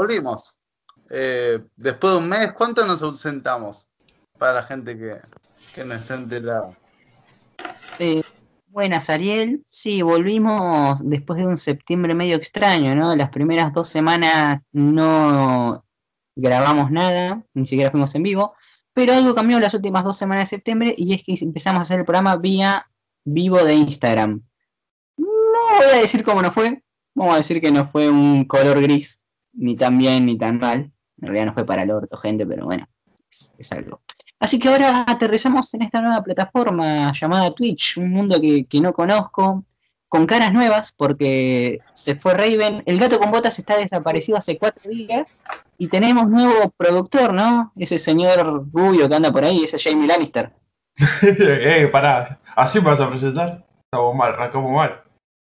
Volvimos. Eh, después de un mes, ¿cuánto nos ausentamos? Para la gente que, que no está enterada. Eh, buenas, Ariel. Sí, volvimos después de un septiembre medio extraño, ¿no? Las primeras dos semanas no grabamos nada, ni siquiera fuimos en vivo, pero algo cambió las últimas dos semanas de septiembre y es que empezamos a hacer el programa vía vivo de Instagram. No voy a decir cómo nos fue, vamos a decir que no fue un color gris, ni tan bien ni tan mal. En realidad no fue para el orto, gente, pero bueno, es, algo. Así que ahora aterrizamos en esta nueva plataforma llamada Twitch, un mundo que, que no conozco, con caras nuevas, porque se fue Raven. El gato con botas está desaparecido hace cuatro días y tenemos nuevo productor, ¿no? Ese señor rubio que anda por ahí, ese Jamie Lannister. eh, pará, ¿así vas a presentar? Estamos mal, arrancamos mal.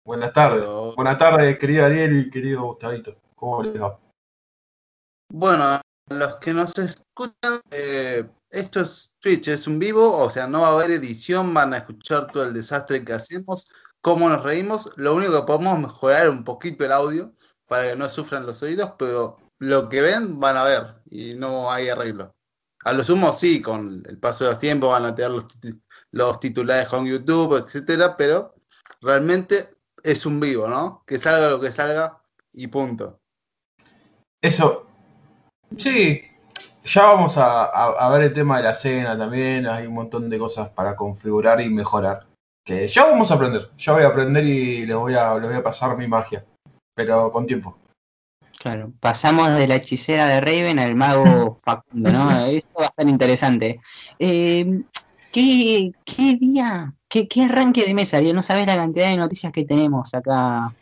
Buenas tardes. Buenas tardes, querido Ariel y querido Gustavito. ¿Cómo les va? Bueno, los que nos escuchan, eh, esto es Twitch, es un vivo, o sea, no va a haber edición, van a escuchar todo el desastre que hacemos cómo nos reímos. Lo único que podemos mejorar un poquito el audio para que no sufran los oídos, pero lo que ven van a ver y no hay arreglo. A lo sumo sí, con el paso de los tiempos van a tener los, titulares con YouTube, etcétera, pero realmente es un vivo, ¿no? Que salga lo que salga y punto. Eso, sí, ya vamos a, a, ver el tema de la cena también, hay un montón de cosas para configurar y mejorar que ya vamos a aprender. Ya voy a aprender y les voy a, les voy a pasar mi magia. Pero con tiempo. Claro, pasamos de la hechicera de Raven al mago Facundo, ¿no? Esto va a estar interesante. Eh, ¿qué, ¿qué, día, qué, qué, arranque de mesa? No sabes la cantidad de noticias que tenemos acá.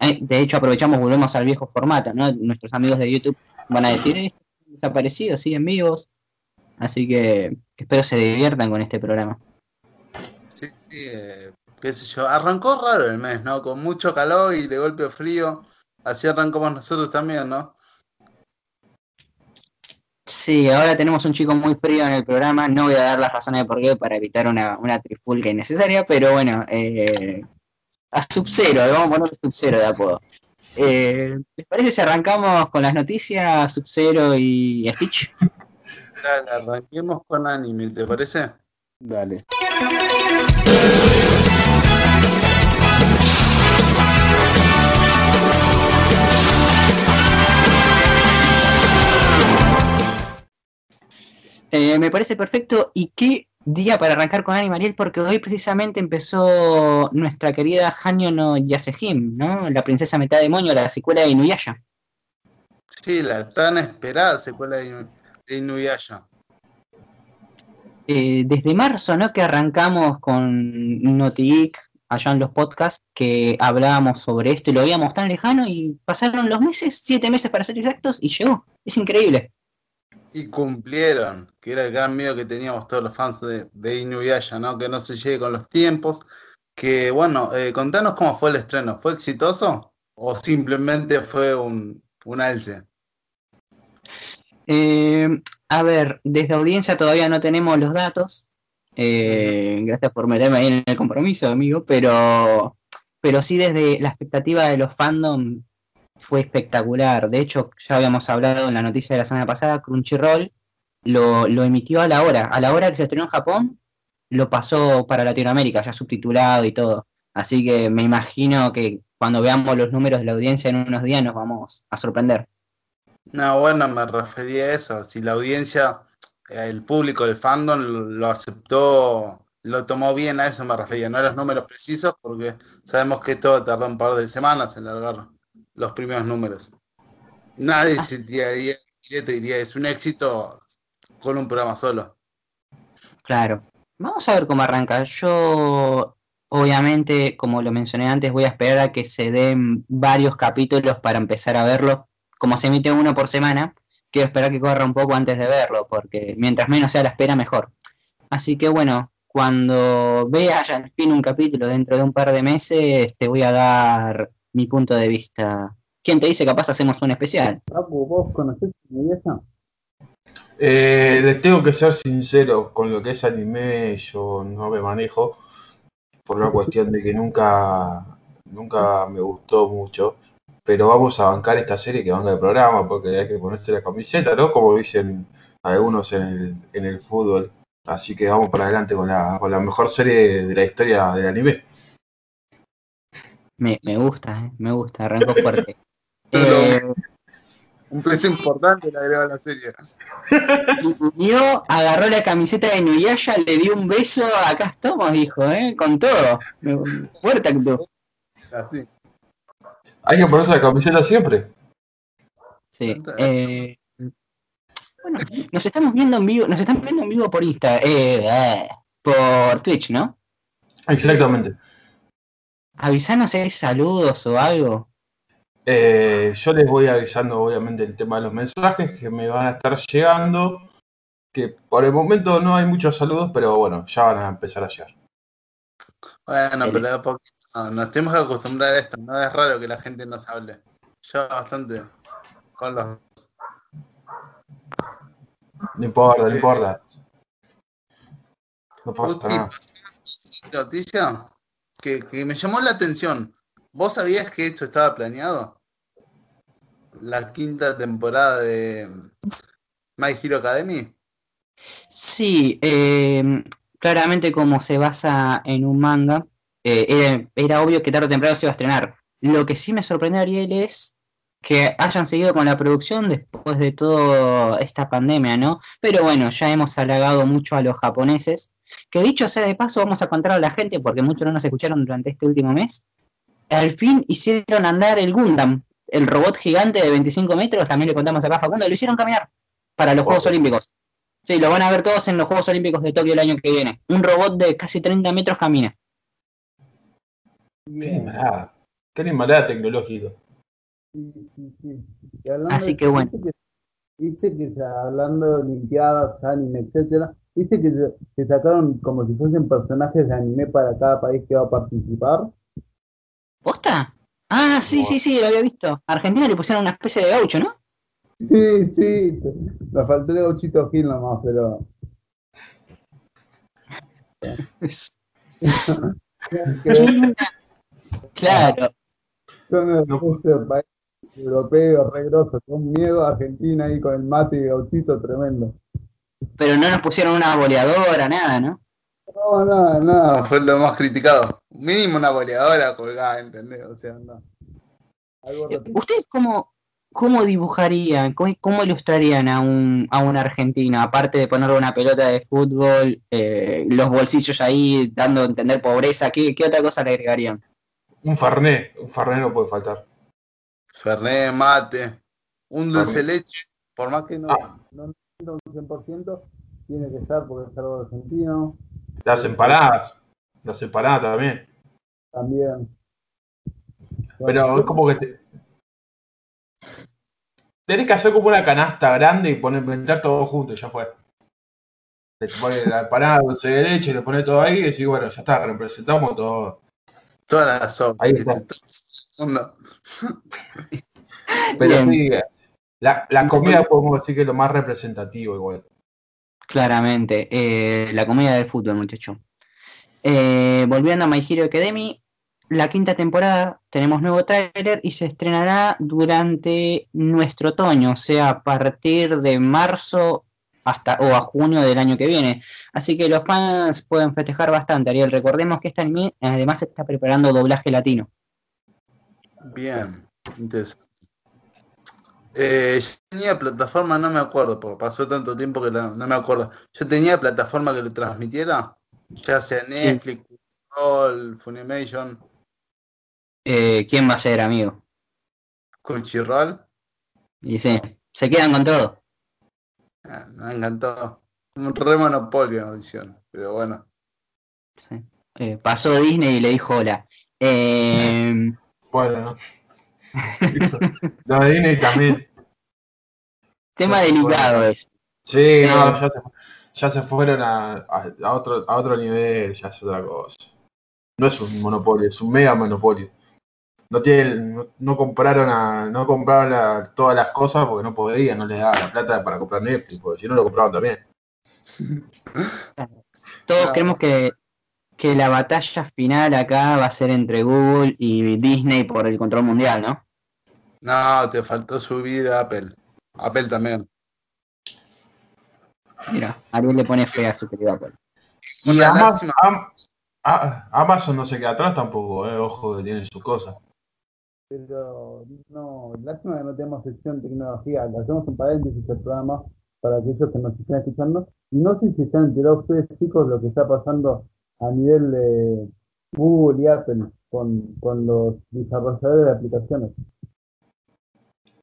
Eh, de hecho, aprovechamos, volvemos al viejo formato, ¿no? Nuestros amigos de YouTube van a decir, eh, desaparecido, siguen vivos. Así que espero se diviertan con este programa. Sí, sí, eh, qué sé yo. Arrancó raro el mes, ¿no? Con mucho calor y de golpe frío. Así arrancamos nosotros también, ¿no? Sí, ahora tenemos un chico muy frío en el programa. No voy a dar las razones de por qué para evitar una, una trifulca innecesaria, pero bueno, eh, a Sub-Zero, le vamos a poner Sub-Zero de apodo. Eh, ¿Les parece si arrancamos con las noticias Sub-Zero y Stitch? Dale, arranquemos con anime, ¿te parece? Dale. Eh, me parece perfecto. ¿Y qué día para arrancar con Animariel? Porque hoy precisamente empezó nuestra querida Hanyo no Yasehim, ¿no? La princesa metad demonio, la secuela de Inuyasha. Sí, la tan esperada secuela de Inuyasha. Eh, desde marzo, ¿no? Que arrancamos con Notigeek allá en los podcasts, que hablábamos sobre esto y lo veíamos tan lejano y pasaron los meses, siete meses para ser exactos, y llegó. Es increíble. Y cumplieron, que era el gran miedo que teníamos todos los fans de, de Inuyasha, ¿no? Que no se llegue con los tiempos. Que bueno, eh, contanos cómo fue el estreno. ¿Fue exitoso o simplemente fue un, un alce? Eh, a ver, desde audiencia todavía no tenemos los datos. Eh, gracias por meterme ahí en el compromiso, amigo, pero, pero sí desde la expectativa de los fandom fue espectacular. De hecho, ya habíamos hablado en la noticia de la semana pasada, Crunchyroll lo, lo emitió a la hora. A la hora que se estrenó en Japón, lo pasó para Latinoamérica, ya subtitulado y todo. Así que me imagino que cuando veamos los números de la audiencia en unos días nos vamos a sorprender. No, bueno, me refería a eso. Si la audiencia, el público, el fandom lo aceptó, lo tomó bien, a eso me refería. No a los números precisos, porque sabemos que esto tardó un par de semanas en largar los primeros números. Nadie ah. se tiraría, te diría, es un éxito con un programa solo. Claro. Vamos a ver cómo arranca. Yo, obviamente, como lo mencioné antes, voy a esperar a que se den varios capítulos para empezar a verlo como se emite uno por semana, quiero esperar que corra un poco antes de verlo, porque mientras menos sea la espera, mejor. Así que bueno, cuando vea ya al fin un capítulo dentro de un par de meses, te voy a dar mi punto de vista. ¿Quién te dice capaz hacemos un especial? ¿vos conocés eh, les tengo que ser sincero, con lo que es anime yo no me manejo, por una cuestión de que nunca, nunca me gustó mucho pero vamos a bancar esta serie que banca el programa porque hay que ponerse la camiseta, ¿no? Como dicen algunos en el, en el fútbol. Así que vamos para adelante con la, con la mejor serie de la historia del anime. Me, me gusta, eh, me gusta, arrancó fuerte. Eh, Un peso importante le agregó a la serie. Yo agarró la camiseta de Nuyaya, le dio un beso, acá estamos, dijo, ¿eh? Con todo. Fuerte acto. Así. Hay que ponerse la camiseta siempre. Sí. eh, bueno, nos estamos viendo en vivo, nos están viendo en vivo por Insta, eh, eh, por Twitch, ¿no? Exactamente. Avisanos si hay saludos o algo. Eh, yo les voy avisando, obviamente, el tema de los mensajes que me van a estar llegando. Que por el momento no hay muchos saludos, pero bueno, ya van a empezar a llegar. Bueno, Sí. pero de a poquito. No, nos tenemos que acostumbrar a esto. No es raro que la gente nos hable. Yo bastante con los. No importa, no Eh, importa. No pasa nada. noticia que, me llamó la atención. ¿Vos sabías que esto estaba planeado? La quinta temporada de My Hero Academy. Sí, eh, claramente como se basa en un manga, eh, era, era obvio que tarde o temprano se iba a estrenar. Lo que sí me sorprendió, Ariel, es que hayan seguido con la producción después de toda esta pandemia, ¿no? Pero bueno, ya hemos halagado mucho a los japoneses, que dicho sea de paso, vamos a contar a la gente, porque muchos no nos escucharon durante este último mes, al fin hicieron andar el Gundam, el robot gigante de 25 metros, también le contamos acá a Facundo, lo hicieron caminar para los Juegos. Olímpicos. Sí, lo van a ver todos en los Juegos Olímpicos de Tokio el año que viene. Un robot de casi 30 metros camina. Qué animalada. Qué animalada tecnológica. Sí, sí, sí. Así de- que bueno. Viste que, viste que hablando de Olimpiadas, anime, etcétera, viste que se, sacaron como si fuesen personajes de anime para cada país que va a participar. ¿Posta? Ah, sí, sí, sí, lo había visto. A Argentina le pusieron una especie de gaucho, ¿no? Sí, sí, me faltó el gauchito Gil nomás, pero. Claro. son los No. países europeos re grosos, con miedo a Argentina ahí con el mate y gauchito tremendo. Pero no nos pusieron una boleadora, nada, ¿no? No, nada, nada. Fue lo más criticado. Mínimo una boleadora colgada, ¿entendés? O sea, no. Algo Eh, ¿Ustedes cómo, cómo dibujarían, cómo, cómo ilustrarían a un, a un argentino? Aparte de ponerle una pelota de fútbol, eh, los bolsillos ahí dando a entender pobreza, ¿qué, qué otra cosa le agregarían? Un farné. Un farné no puede faltar. Fernet, mate, un dulce leche. Por más que no, Ah. no un 100%, tiene que estar porque es algo argentino Las empanadas. Las empanadas también. también. Pero es como que te... Tenés que hacer como una canasta grande y poner, meter todo junto y ya fue. Le pones la empanada, dulce de leche, le pones todo ahí y decís, bueno, ya está, representamos todo. Todas las sopas. Ahí está. Mundo. Pero Bien. sí, la, la comida podemos decir que es lo más representativo igual. Claramente, eh, la comedia del fútbol, muchacho. Eh, volviendo a My Hero Academy, la quinta temporada tenemos nuevo tráiler y se estrenará durante nuestro otoño, o sea, a partir de marzo hasta o a junio del año que viene. Así que los fans pueden festejar bastante, Ariel. Recordemos que este anime además está preparando doblaje latino. Bien, interesante. Eh, yo tenía plataforma, no me acuerdo, porque pasó tanto tiempo que la- no me acuerdo. Yo tenía plataforma que lo transmitiera, ya sea Netflix, Crunchyroll, Funimation, Eh, ¿Quién va a ser, amigo? Crunchyroll. Y sí, se quedan con todo. Ah, me encantó. Un re monopolio en audición, pero bueno. Sí. Eh, pasó Disney y le dijo hola. Eh, Bueno, ¿no? Lo de Disney también. Tema delicado es. Sí, no, ya se, ya se fueron a, a- a otro, a otro nivel, ya es otra cosa. No es un monopolio, es un mega monopolio. No tienen, no, no compraron a, no compraron todas las cosas porque no podían, no les daba la plata para comprar Netflix, porque si no lo compraban también. Todos creemos que, que la batalla final acá va a ser entre Google y Disney por el control mundial, ¿no? No, te faltó subir a Apple. Apple también. Mira, Ariel le pone fea a su querido Apple. Y Amazon. Am- a- Amazon no se queda atrás tampoco, eh, ojo que tiene sus cosas. Pero no, lástima que no tenemos sección tecnología. Le hacemos un paréntesis al programa para aquellos que nos estén escuchando. Y no sé si están enterados ustedes, chicos, lo que está pasando a nivel de Google y Apple con, con los desarrolladores de aplicaciones.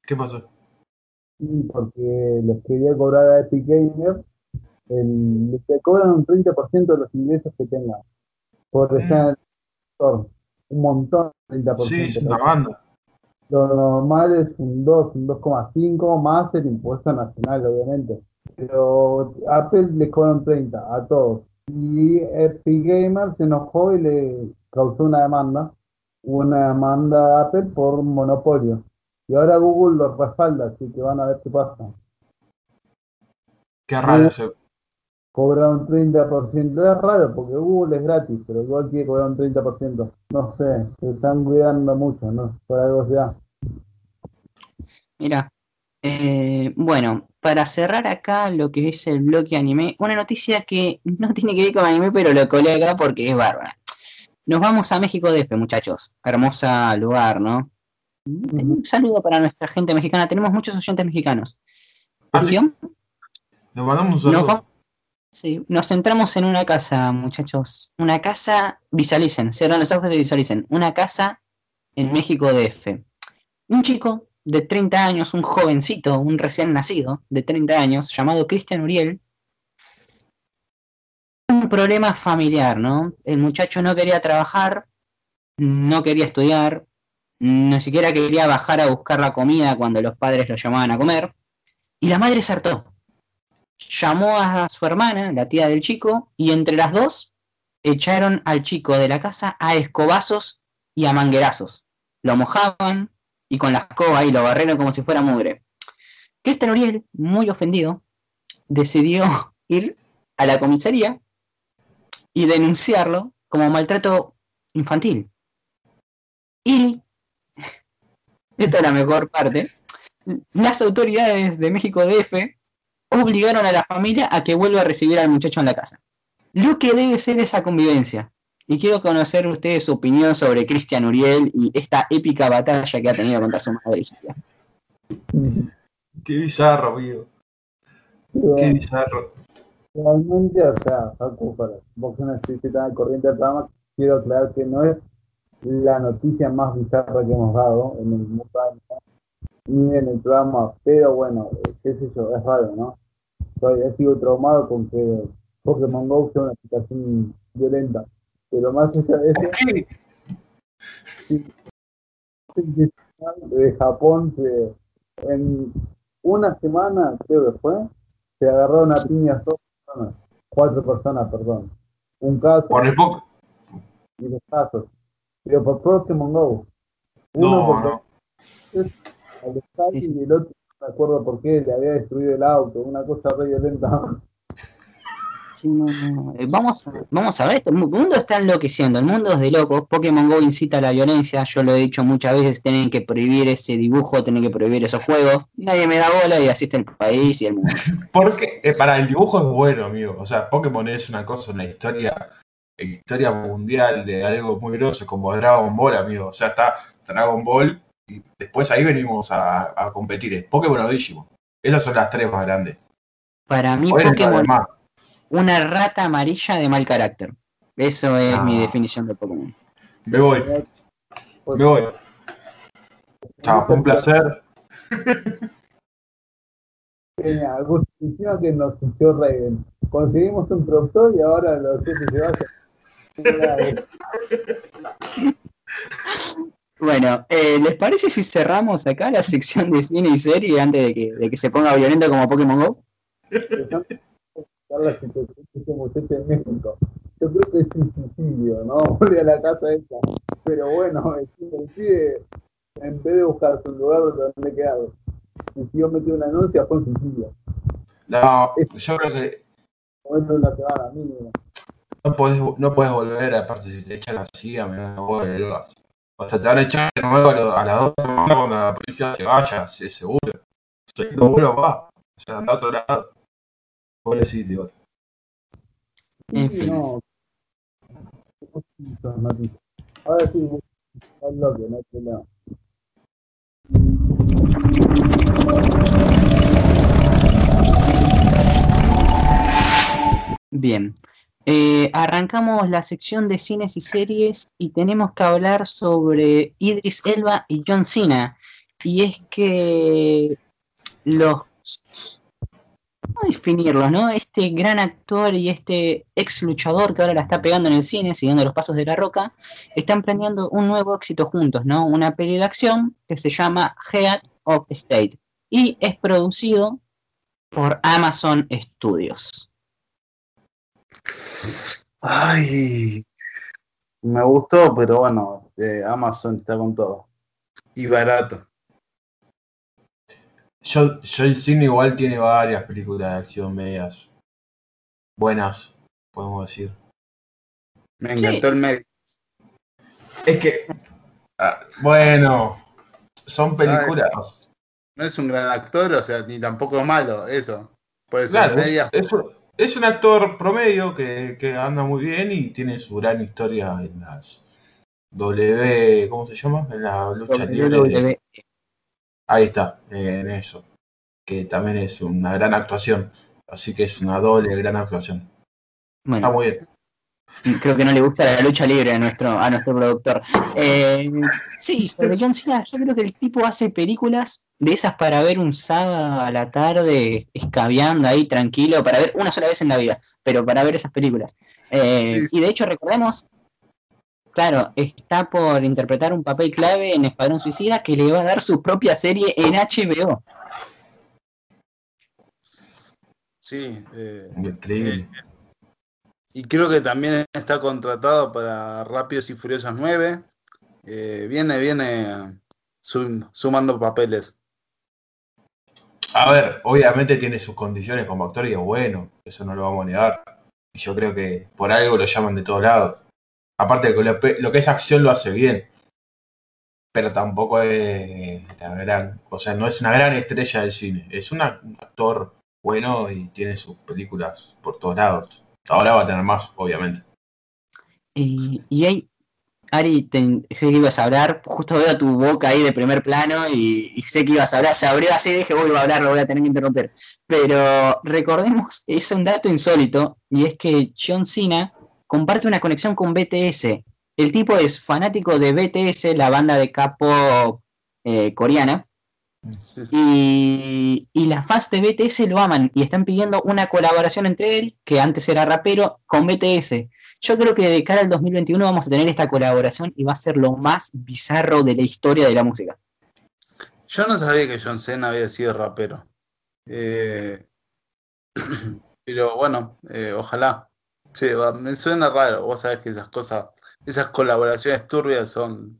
¿Qué pasó? Y porque les quería cobrar a Epic Gamer, el, les cobran un 30% de los ingresos que tengan por estar en el sector. Un montón, 30%. Sí, es una banda. Lo normal es un 2, un 2,5 más el impuesto nacional, obviamente. Pero Apple le cobra un 30 a todos. Y Epic Gamer se enojó y le causó una demanda. Una demanda a Apple por monopolio. Y ahora Google lo respalda, así que van a ver qué pasa. Qué raro ese. Cobra un 30%. Es raro porque Google es gratis, pero igual quiere cobrar un 30%. No sé, se están cuidando mucho, ¿no? Por algo sea. Mira, eh, bueno, para cerrar acá lo que es el bloque anime, una noticia que no tiene que ver con anime, pero lo colé acá porque es bárbara. Nos vamos a México DF, muchachos. Hermosa lugar, ¿no? Un saludo para nuestra gente mexicana. Tenemos muchos oyentes mexicanos. Ah, sí. Cuestión, Le mandamos un Nos, saludo. vamos- sí, nos centramos en una casa, muchachos. Una casa, visualicen, cierran los ojos y visualicen. Una casa en México DF. Un chico de 30 años, un jovencito, un recién nacido de 30 años, llamado Cristian Uriel. Un problema familiar, ¿no? El muchacho no quería trabajar, no quería estudiar, ni siquiera quería bajar a buscar la comida cuando los padres lo llamaban a comer. Y la madre se hartó llamó a su hermana, la tía del chico, y entre las dos echaron al chico de la casa a escobazos y a manguerazos. Lo mojaban y con la escoba y lo barrieron como si fuera mugre. Cristian Uriel, muy ofendido, decidió ir a la comisaría y denunciarlo como maltrato infantil. Y esta es la mejor parte. Las autoridades de México DF obligaron a la familia a que vuelva a recibir al muchacho en la casa. Lo que debe ser esa convivencia. Y quiero conocer ustedes su opinión sobre Cristian Uriel y esta épica batalla que ha tenido contra su madre. Qué bizarro, amigo. Qué bizarro. Realmente, o sea, Facu, para vos que no al corriente del programa, quiero aclarar que no es la noticia más bizarra que hemos dado en el mundo ni en el programa, pero bueno, eh, qué sé yo, es raro, ¿no? Todavía sigo traumado con que Pokémon GO sea una aplicación violenta, pero más allá de eso, de Japón se, en una semana, creo que fue, se agarraron a piñas dos personas, cuatro personas, perdón. Un caso Por el poco. y dos casos. Pero por Pokémon GO. Uno No, porque no. al estadio y el otro no me acuerdo por qué, le había destruido el auto, una cosa re violenta. Sí, no, no. Eh, Vamos, a- vamos a ver, el mu- mundo está enloqueciendo, el mundo es de locos, Pokémon GO incita a la violencia, yo lo he dicho muchas veces, tienen que prohibir ese dibujo, tienen que prohibir esos juegos, nadie me da bola y así está el país y el mundo. Porque eh, para el dibujo es bueno, amigo. O sea, Pokémon es una cosa, una historia, historia mundial de algo muy grosso como Dragon Ball, amigo. O sea, está Dragon Ball y después ahí venimos a, a competir. Es Pokémon o Digimon. Esas son las tres más grandes. Para mí Pokémon una rata amarilla de mal carácter. Eso es Ah. mi definición de Pokémon. me voy, me voy. Chao, fue un placer. Genial, que nos fichó Raven. Conseguimos un productor y ahora los que se va Bueno, eh, ¿les parece si cerramos acá la sección de cine y serie antes de que, de que se ponga violento como Pokémon GO? la en México. Yo creo que es un suicidio, ¿no? Volver a la casa esta. Pero bueno, el pibe- en vez de buscarse un lugar donde quedado, decidió meter una anuncia, fue un suicidio. No, yo creo que Comerle una semana mínimo. No podés, no podés volver, aparte si te echan así, amigo, no vuelvas. O sea, te van a echar de nuevo a, lo- a las dos semanas cuando la policía se vaya, sí, seguro. Seguro va. O sea, anda a otro lado. Pobrecito. En Sí, fin. no. Ahora sí, al bloque, no hay problema. Bien. Eh, arrancamos la sección de cines y series y tenemos que hablar sobre Idris Elba y John Cena. Y es que los... ¿Cómo definirlos, no? Este gran actor y este ex luchador que ahora la está pegando en el cine, siguiendo los pasos de la roca, están planeando un nuevo éxito juntos, ¿no? Una peli de acción que se llama Head of State y es producido por Amazon Studios. Ay, me gustó, pero bueno, eh, Amazon está con todo. Y barato. John, John Cena igual tiene varias películas de acción medias buenas, podemos decir. Me Sí. encantó el medio. Es que, ah, bueno, son películas. No es un gran actor, o sea, ni tampoco malo, eso. Por eso, Claro, es, media- es un, es un actor promedio que, que anda muy bien y tiene su gran historia en las W, ¿cómo se llama? En la lucha libre. de-. Ahí está, en eso. Que también es una gran actuación. Así que es una doble gran actuación. Está muy bien. Creo que no le gusta la lucha libre a nuestro, a nuestro productor. Eh, sí, sobre John Cena, yo creo que el tipo hace películas de esas para ver un sábado a la tarde, escabeando ahí tranquilo, para ver una sola vez en la vida, pero para ver esas películas. Eh, Sí. y de hecho, recordemos, claro, está por interpretar un papel clave en Escuadrón Suicida que le va a dar su propia serie en HBO. Sí, eh, Increíble. Y creo que también está contratado para Rápidos y Furiosos 9. Eh, viene, viene sum- sumando papeles. A ver, obviamente tiene sus condiciones como actor y es bueno. Eso no lo vamos a negar. Y yo creo que por algo lo llaman de todos lados. Aparte lo, que es acción lo hace bien. Pero tampoco es la gran. O sea, no es una gran estrella del cine. Es un actor bueno y tiene sus películas por todos lados. Ahora va a tener más, obviamente. Y, hay, Ari, te, sé que ibas a hablar, justo veo tu boca ahí de primer plano y, y sé que ibas a hablar, se abrió así dije, voy a hablar, lo voy a tener que interromper. Pero recordemos, es un dato insólito, y es que John Cena comparte una conexión con BTS. El tipo es fanático de BTS, la banda de capo eh, coreana, Sí, y, y las fans de BTS lo aman y están pidiendo una colaboración entre él, que antes era rapero, con BTS. Yo creo que de cara al 2021 vamos a tener esta colaboración y va a ser lo más bizarro de la historia de la música. Yo no sabía que John Cena había sido rapero. Eh, pero bueno, eh, ojalá. Sí, va- me suena raro. Vos sabés que esas cosas, esas colaboraciones turbias son,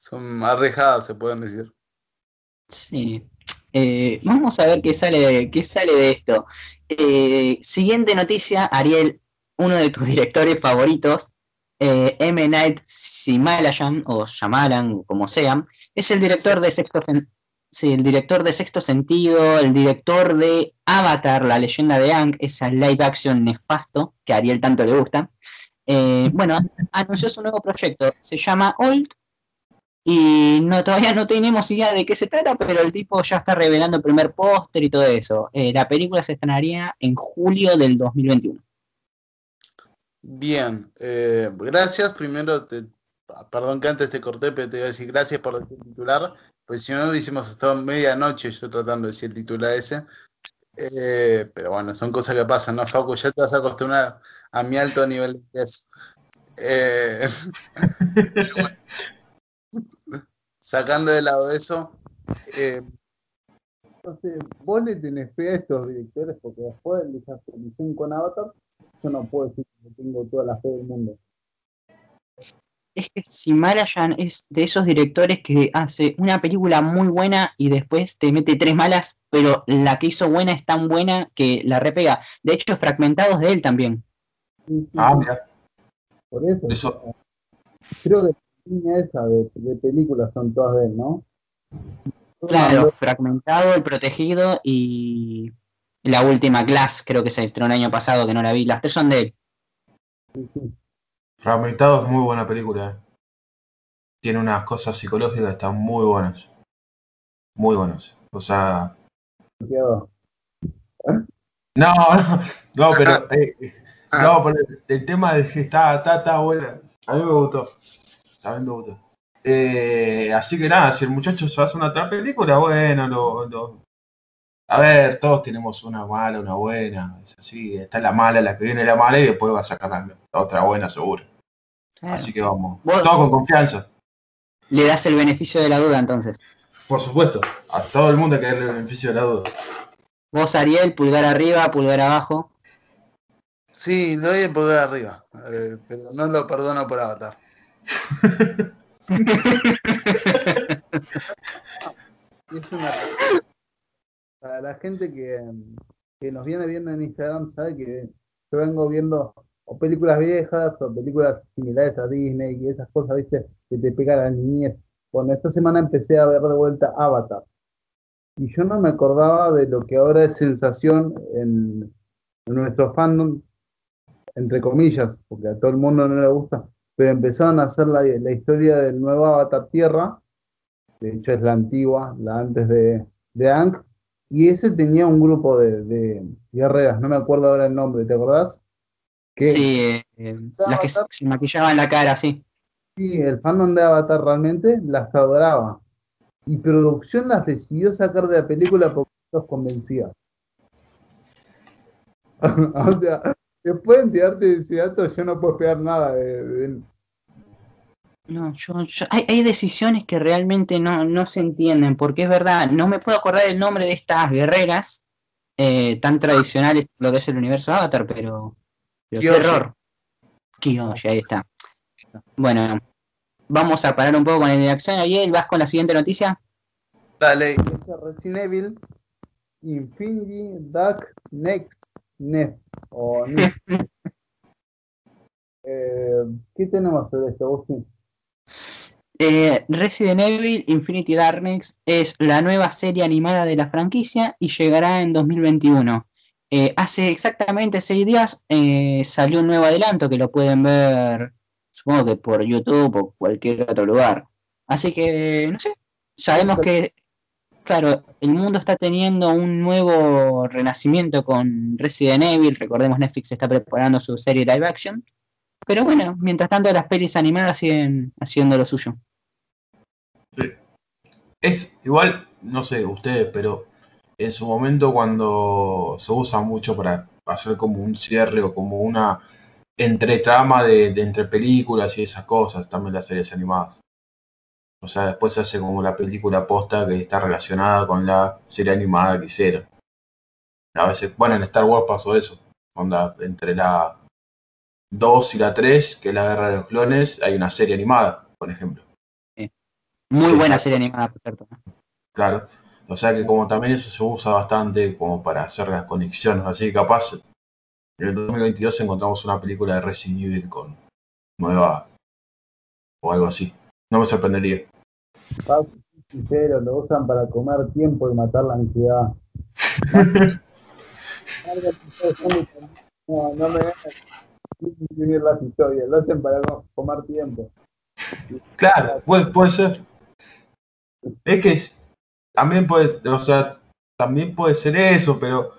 son arriesgadas, se pueden decir. Sí. Eh, vamos a ver qué sale de, qué sale de esto. Eh, siguiente noticia, Ariel, uno de tus directores favoritos, eh, M. Night Shyamalan, o Shyamalan, como sea, es el director de Sexto sí, el director de Sexto Sentido, el director de Avatar, la leyenda de Aang, esa live action nefasto que a Ariel tanto le gusta. Eh, bueno, anunció su nuevo proyecto, se llama Old y no, todavía no tenemos idea de qué se trata, pero el tipo ya está revelando el primer póster y todo eso. Eh, la película se estrenaría en julio del 2021. Bien, eh, gracias. Primero, te, perdón que antes te corté, pero te iba a decir gracias por decir titular, pues si no hubiésemos estado medianoche yo tratando de decir el titular ese. Eh, pero bueno, son cosas que pasan, ¿no, Facu? Ya te vas a acostumbrar a mi alto nivel de inglés. Eh, sacando de lado eso, eh, Entonces, vos le tenés fe a estos directores porque después de esa televisión con Avatar, yo no puedo decir que tengo toda la fe del mundo. Es que Simarayan es de esos directores que hace una película muy buena y después te mete tres malas, pero la que hizo buena es tan buena que la repega. De hecho, fragmentados de él también. Sí, sí, Ah, mira. por eso. Eso. Creo que línea esa de, de películas son todas de él, ¿no? Claro, Fragmentado, El Protegido y la última Glass, creo que se estrenó el año pasado, que no la vi. Las tres son de él. Sí, sí. Fragmentado es muy buena película. eh. Tiene unas cosas psicológicas que están muy buenas. Muy buenas. O sea, Quedó. no, no, no, pero, eh, no, pero el, el tema de que está, está, está buena. A mí me gustó. Me gustó. Eh, así que nada, si el muchacho se hace una otra película, bueno, lo, lo- a ver, todos tenemos una mala, una buena, es así, está la mala, la que viene la mala y después va a sacar la, la otra buena seguro. Claro. Así que vamos, Bueno. todo con confianza. Le das el beneficio de la duda entonces. Por supuesto, a todo el mundo hay que darle el beneficio de la duda. Vos, Ariel, pulgar arriba, pulgar abajo. Sí, doy el pulgar arriba, eh, pero no lo perdono por Avatar. Es una- Para la gente que, que nos viene viendo en Instagram, sabe que yo vengo viendo o películas viejas o películas similares a Disney y esas cosas, ¿viste? Que te pegan a la niñez. Bueno, esta semana empecé a ver de vuelta Avatar. Y yo no me acordaba de lo que ahora es sensación en, en nuestro fandom, entre comillas, porque a todo el mundo no le gusta, pero empezaron a hacer la, la historia del nuevo Avatar Tierra, de hecho es la antigua, la antes de, de Aang, y ese tenía un grupo de, de guerreras, no me acuerdo ahora el nombre, ¿te acordás? Que Sí, eh, eh, las que se se maquillaban la cara, sí. sí, el fandom de Avatar realmente las adoraba. Y producción las decidió sacar de la película porque los convencía. o sea, después de enterarte de ese dato, yo no puedo esperar nada de, de- No, yo, yo- hay, hay decisiones que realmente no, no se entienden, porque es verdad, no me puedo acordar el nombre de estas guerreras eh, tan tradicionales, lo que es el universo Avatar, pero, pero qué. Kyoshi, ahí está. Bueno, vamos a parar un poco con la dirección. Ariel, ¿vas con la siguiente noticia? Dale, Resident Evil Infinity Dark Next Nest o. Eh, ¿Qué tenemos sobre esto, Agustín? Eh, Resident Evil Infinity Darkness es la nueva serie animada de la franquicia y llegará en 2021. Eh, hace exactamente seis días eh, salió un nuevo adelanto que lo pueden ver, supongo que por YouTube o cualquier otro lugar. Así que, no sé, sabemos que, claro, el mundo está teniendo un nuevo renacimiento con Resident Evil. Recordemos, Netflix está preparando su serie live action. Pero bueno, mientras tanto las pelis animadas siguen haciendo lo suyo. Es igual, no sé ustedes, pero en su momento cuando se usa mucho para hacer como un cierre o como una entretrama de, de entre películas y esas cosas, también las series animadas. O sea, después se hace como la película posta que está relacionada con la serie animada que hicieron. A veces, bueno, en Star Wars pasó eso. Onda, entre la 2 y la 3, que es la guerra de los clones, hay una serie animada, por ejemplo. Muy Sí, buena exacto. serie animada, por cierto. Claro. O sea que como también eso se usa bastante como para hacer las conexiones. Así que capaz en el 2022 encontramos una película de Resident Evil con nueva o algo así. No me sorprendería. Sincero, lo usan para comer tiempo y matar la ansiedad. No, no me vivir las historias, lo hacen para co- comer tiempo. Claro, puede, puede ser. Es que es- también puede, o sea, también puede ser eso, pero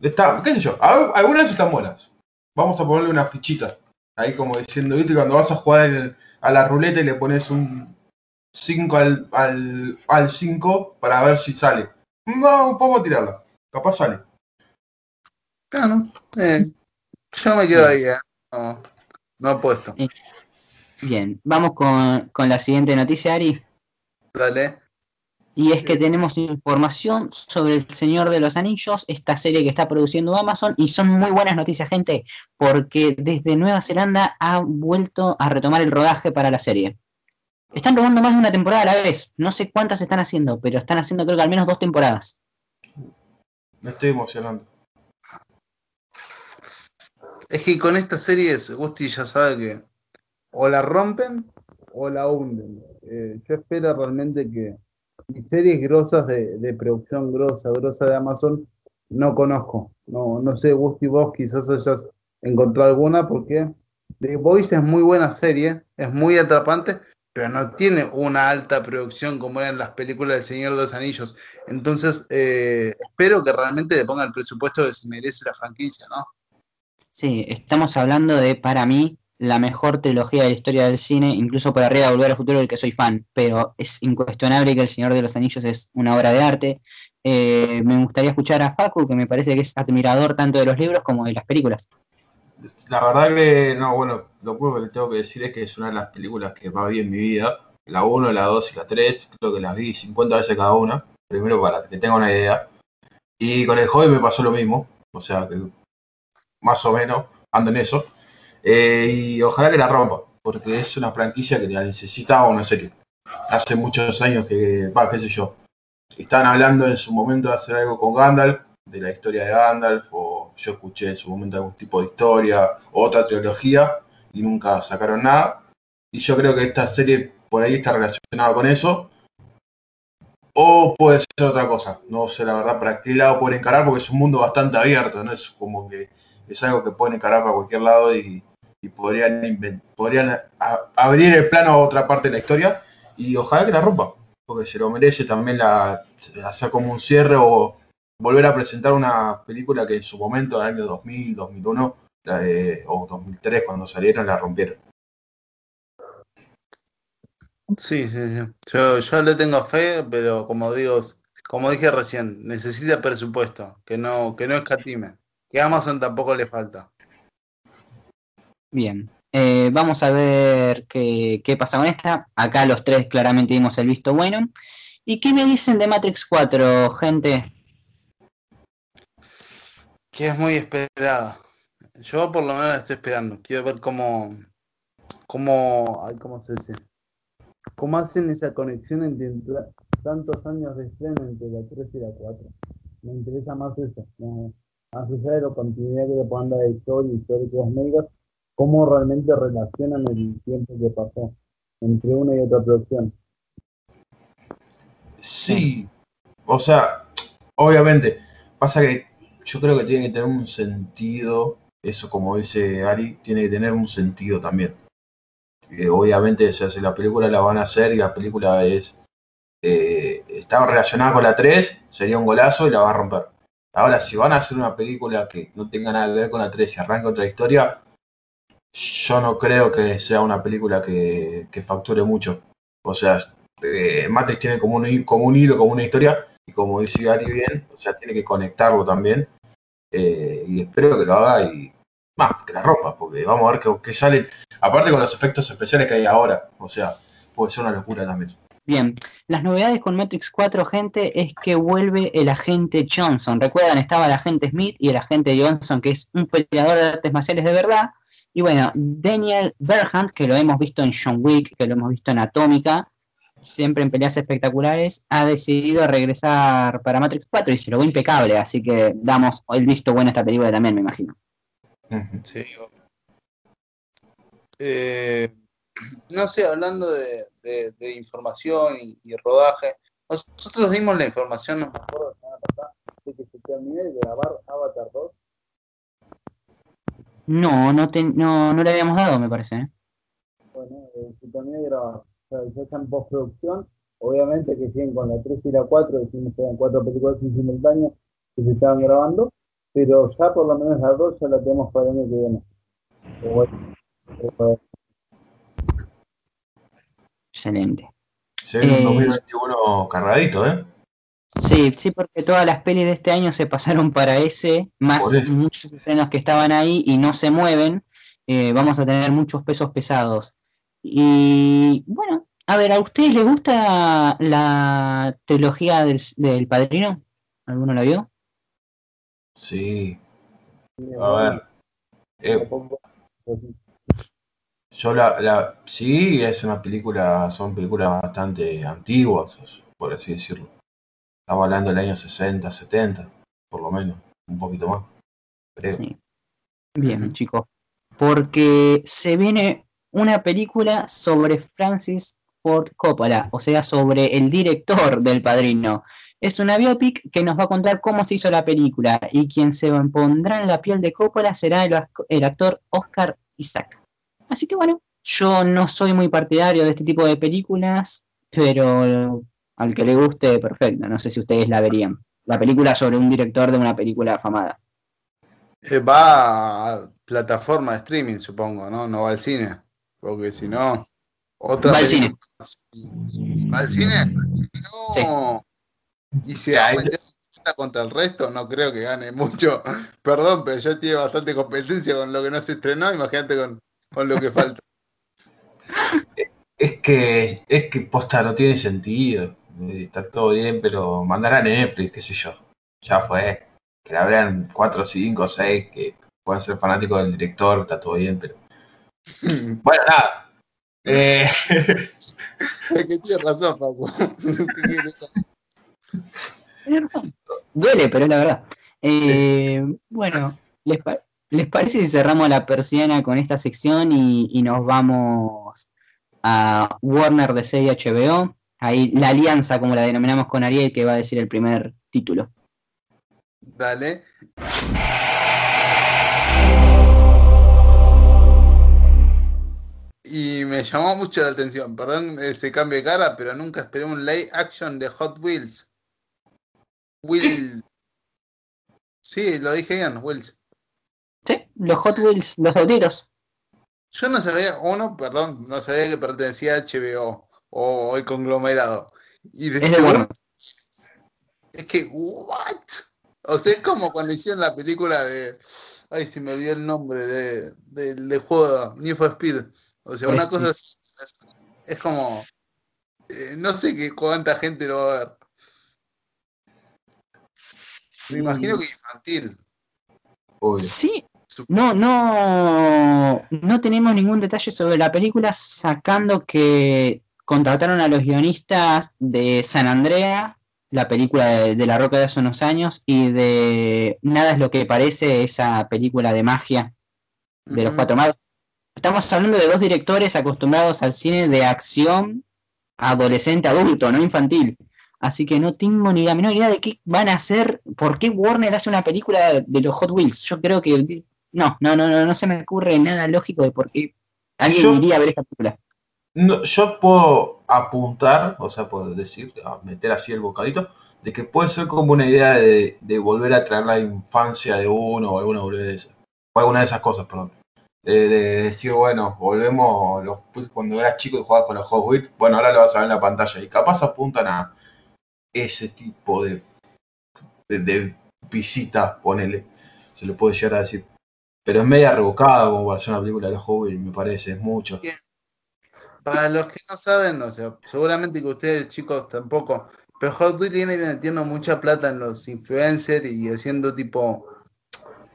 está, qué sé yo, algunas están buenas. Vamos a ponerle una fichita. Ahí como diciendo, viste, cuando vas a jugar el- a la ruleta y le pones un 5 al, al, al 5 para ver si sale. No, podemos tirarla. Capaz sale. Claro, eh, yo me quedo ahí, eh, no, no apuesto. Bien, vamos con, con la siguiente noticia, Ari. Dale. Y es que tenemos información sobre El Señor de los Anillos, esta serie que está produciendo Amazon, y son muy buenas noticias, gente, porque desde Nueva Zelanda ha vuelto a retomar el rodaje para la serie. Están rodando más de una temporada a la vez, no sé cuántas están haciendo, pero están haciendo creo que al menos dos temporadas. Me estoy emocionando. Es que con estas series, Gusti ya sabe que o la rompen o la hunden. Eh, yo espero realmente que mis series grosas de, de producción grosa, grosa de Amazon, no conozco. No, no sé, Gusti, vos quizás hayas encontrado alguna porque The Voice es muy buena serie, es muy atrapante, pero no tiene una alta producción como eran las películas del Señor de los Anillos. Entonces, eh, espero que realmente le ponga el presupuesto que se merece la franquicia, ¿no? Sí, estamos hablando de, para mí, la mejor trilogía de la historia del cine, incluso por arriba de Volver al Futuro, del que soy fan, pero es incuestionable que El Señor de los Anillos es una obra de arte. Eh, me gustaría escuchar a Facu, que me parece que es admirador tanto de los libros como de las películas. La verdad que, no, bueno, lo único que tengo que decir es que es una de las películas que más vi en mi vida. La 1, la 2 y la 3, creo que las vi 50 veces cada una. Primero para que tenga una idea. Y con el Hobbit me pasó lo mismo. O sea, que más o menos ando en eso. Eh, y ojalá que la rompa, porque es una franquicia que la necesitaba una serie. Hace muchos años que, va, qué sé yo. Estaban hablando en su momento de hacer algo con Gandalf, de la historia de Gandalf, o yo escuché en su momento algún tipo de historia, otra trilogía, y nunca sacaron nada. Y yo creo que esta serie por ahí está relacionada con eso. O puede ser otra cosa. No sé la verdad para qué lado pueden encarar, porque es un mundo bastante abierto, no es como que es algo que pueden encarar para cualquier lado y, y podrían, podrían abrir el plano a otra parte de la historia y ojalá que la rompa, porque se lo merece también la, hacer como un cierre o volver a presentar una película que en su momento, en el año 2000, 2001 la de- o 2003 cuando salieron, la rompieron. Sí, sí, sí. Yo, yo le tengo fe, pero como digo, como dije recién, necesita presupuesto, que no, que no escatime. Que Amazon tampoco le falta. Bien, eh, vamos a ver qué, qué pasa con esta. Acá los tres claramente dimos el visto bueno. ¿Y qué me dicen de Matrix 4, gente? Que es muy esperada. Yo por lo menos la estoy esperando. Quiero ver cómo, cómo, cómo se dice, cómo hacen esa conexión entre tantos años de estreno entre la 3 y la 4. Me interesa más eso. más allá de la continuidad que le puedan dar de historia y históricos megas, cómo realmente relacionan el tiempo que pasó entre una y otra producción. Sí, o sea, obviamente, pasa que yo creo que tiene que tener un sentido, eso como dice Ari, tiene que tener un sentido también. Obviamente, si hace la película la van a hacer y la película es eh, está relacionada con la 3, sería un golazo y la va a romper. Ahora, si van a hacer una película que no tenga nada que ver con la 3 y arranca otra historia, yo no creo que sea una película que, que facture mucho. O sea, eh, Matrix tiene como un, como un hilo, como una historia, y como dice Gary bien, o sea, tiene que conectarlo también. Eh, y espero que lo haga y más, que la rompa, porque vamos a ver que salen, aparte con los efectos especiales que hay ahora, o sea, puede ser una locura también. Bien, las novedades con Matrix 4, gente, es que vuelve el agente Johnson. Recuerdan, estaba el agente Smith y el agente Johnson, que es un peleador de artes marciales de verdad. Y bueno, Daniel Berhant, que lo hemos visto en John Wick, que lo hemos visto en Atómica, siempre en peleas espectaculares, ha decidido regresar para Matrix 4 y se lo ve impecable. Así que damos el visto bueno a esta película también, me imagino. Sí. Eh, no sé, hablando de, de- de información y, y rodaje, nosotros dimos la información, no me acuerdo, la semana pasada, de que se terminó de grabar Avatar 2. No, no, te- no, no le habíamos dado, me parece. ¿eh? Bueno, eh, se terminó de grabar. O sea, ya está en postproducción. Obviamente que siguen con la 3 y la 4, decimos que eran cuatro películas en simultáneo que se estaban grabando, pero ya por lo menos la 2 ya la tenemos para el año que viene. Bueno, Excelente. Se un Eh, 2021 cargadito, ¿eh? Sí, sí, porque todas las pelis de este año se pasaron para ese, más muchos estrenos que estaban ahí y no se mueven. eh, vamos a tener muchos pesos pesados. Y bueno, a ver, ¿a ustedes les gusta la trilogía del, del Padrino? ¿Alguno la vio? Sí. sí, A ver. eh, Yo la, la sí es una película, son películas bastante antiguas, por así decirlo. Estamos hablando del año 60, 70, por lo menos, un poquito más. Creo. Sí. Bien, chicos. Porque se viene una película sobre Francis Ford Coppola, o sea, sobre el director del Padrino. Es una biopic que nos va a contar cómo se hizo la película y quien se pondrá en la piel de Coppola será el actor Oscar Isaac. Así que bueno, yo no soy muy partidario de este tipo de películas, pero al que le guste, perfecto. No sé si ustedes la verían. La película sobre un director de una película afamada. Eh, va a plataforma de streaming, supongo, ¿no? No va al cine. Porque si no, otra Va al película- ¿Va al cine? No. Y si meter contra el resto, no creo que gane mucho. Perdón, pero ya tiene bastante competencia con lo que no se estrenó. Imagínate con, con lo que falta. Es que, es que posta no tiene sentido. Está todo bien, pero mandar a Netflix, qué sé yo. Ya fue. Que la vean 4, 5, 6, que puedan ser fanáticos del director, está todo bien, pero. Bueno, nada. Eh, Es que tiene razón. Duele, pero es la verdad. Eh, bueno, ¿les, pa- les parece si cerramos la persiana con esta sección y, y nos vamos a Warner de serie HBO? Ahí la alianza, como la denominamos con Ariel, que va a decir el primer título. Dale. Y me llamó mucho la atención, perdón ese cambio de cara, pero nunca esperé un live action de Hot Wheels. Will. Sí, lo dije bien, Wheels. Sí, los Hot Wheels, los autitos. Yo no sabía, uno, perdón, no sabía que pertenecía a HBO o el conglomerado. Y de Es de Warner. es que, ¿what? O sea, es como cuando hicieron la película de. Ay, se me olvidó el nombre de, del de juego Need for Speed. O sea, una cosa así. Es, es como. eh, no sé qué cuánta gente lo va a ver. Me imagino que infantil. obvio. Sí, no, no, no tenemos ningún detalle sobre la película, sacando que contrataron a los guionistas de San Andrea, la película de, de La Roca de hace unos años, y de Nada es lo que parece, esa película de magia de los cuatro magos. Estamos hablando de dos directores acostumbrados al cine de acción adolescente adulto, no infantil. Así que no tengo ni la menor idea de qué van a hacer, por qué Warner hace una película de los Hot Wheels. Yo creo que no, no, no, no, no se me ocurre nada lógico de por qué alguien Yo- iría a ver esta película. No, yo puedo apuntar, o sea, puedo decir, meter así el bocadito, de que puede ser como una idea de, de volver a traer la infancia de uno o alguna de esas. O alguna de esas cosas, perdón. De, de decir, bueno, volvemos los, cuando eras chico y jugabas con los Hot bueno, ahora lo vas a ver en la pantalla. Y capaz apuntan a ese tipo de, de, de visita, ponele, se lo puede llegar a decir. Pero es media rebocada como para hacer una película de los Hot me parece, es mucho. Para los que no saben, o sea, seguramente que ustedes chicos tampoco, pero Hot Wheels viene metiendo mucha plata en los influencers y haciendo tipo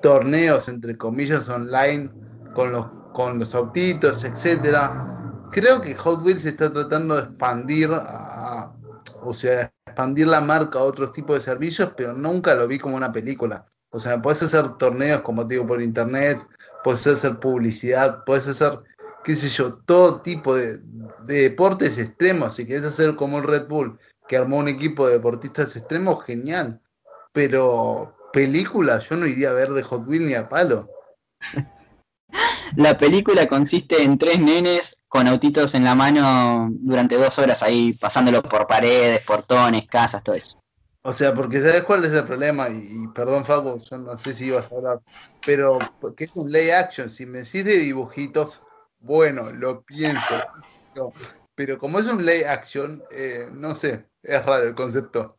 torneos entre comillas online con los con los autitos, etcétera. Creo que Hot Wheels está tratando de expandir o sea, expandir la marca a otros tipos de servicios, pero nunca lo vi como una película. O sea, puedes hacer torneos, como te digo, por internet, puedes hacer publicidad, puedes hacer qué sé yo, todo tipo de, de deportes extremos. Si querés hacer como el Red Bull, que armó un equipo de deportistas extremos, genial. Pero película, yo no iría a ver de Hot Wheels ni a palo. La película consiste en tres nenes con autitos en la mano durante dos horas ahí, pasándolo por paredes, portones, casas, todo eso. O sea, porque ¿sabes cuál es el problema? Y, y perdón, Fago, yo no sé si ibas a hablar, pero que es un lay action. Si me decís de dibujitos, bueno, lo pienso. No, pero como es un lay action, eh, no sé, es raro el concepto.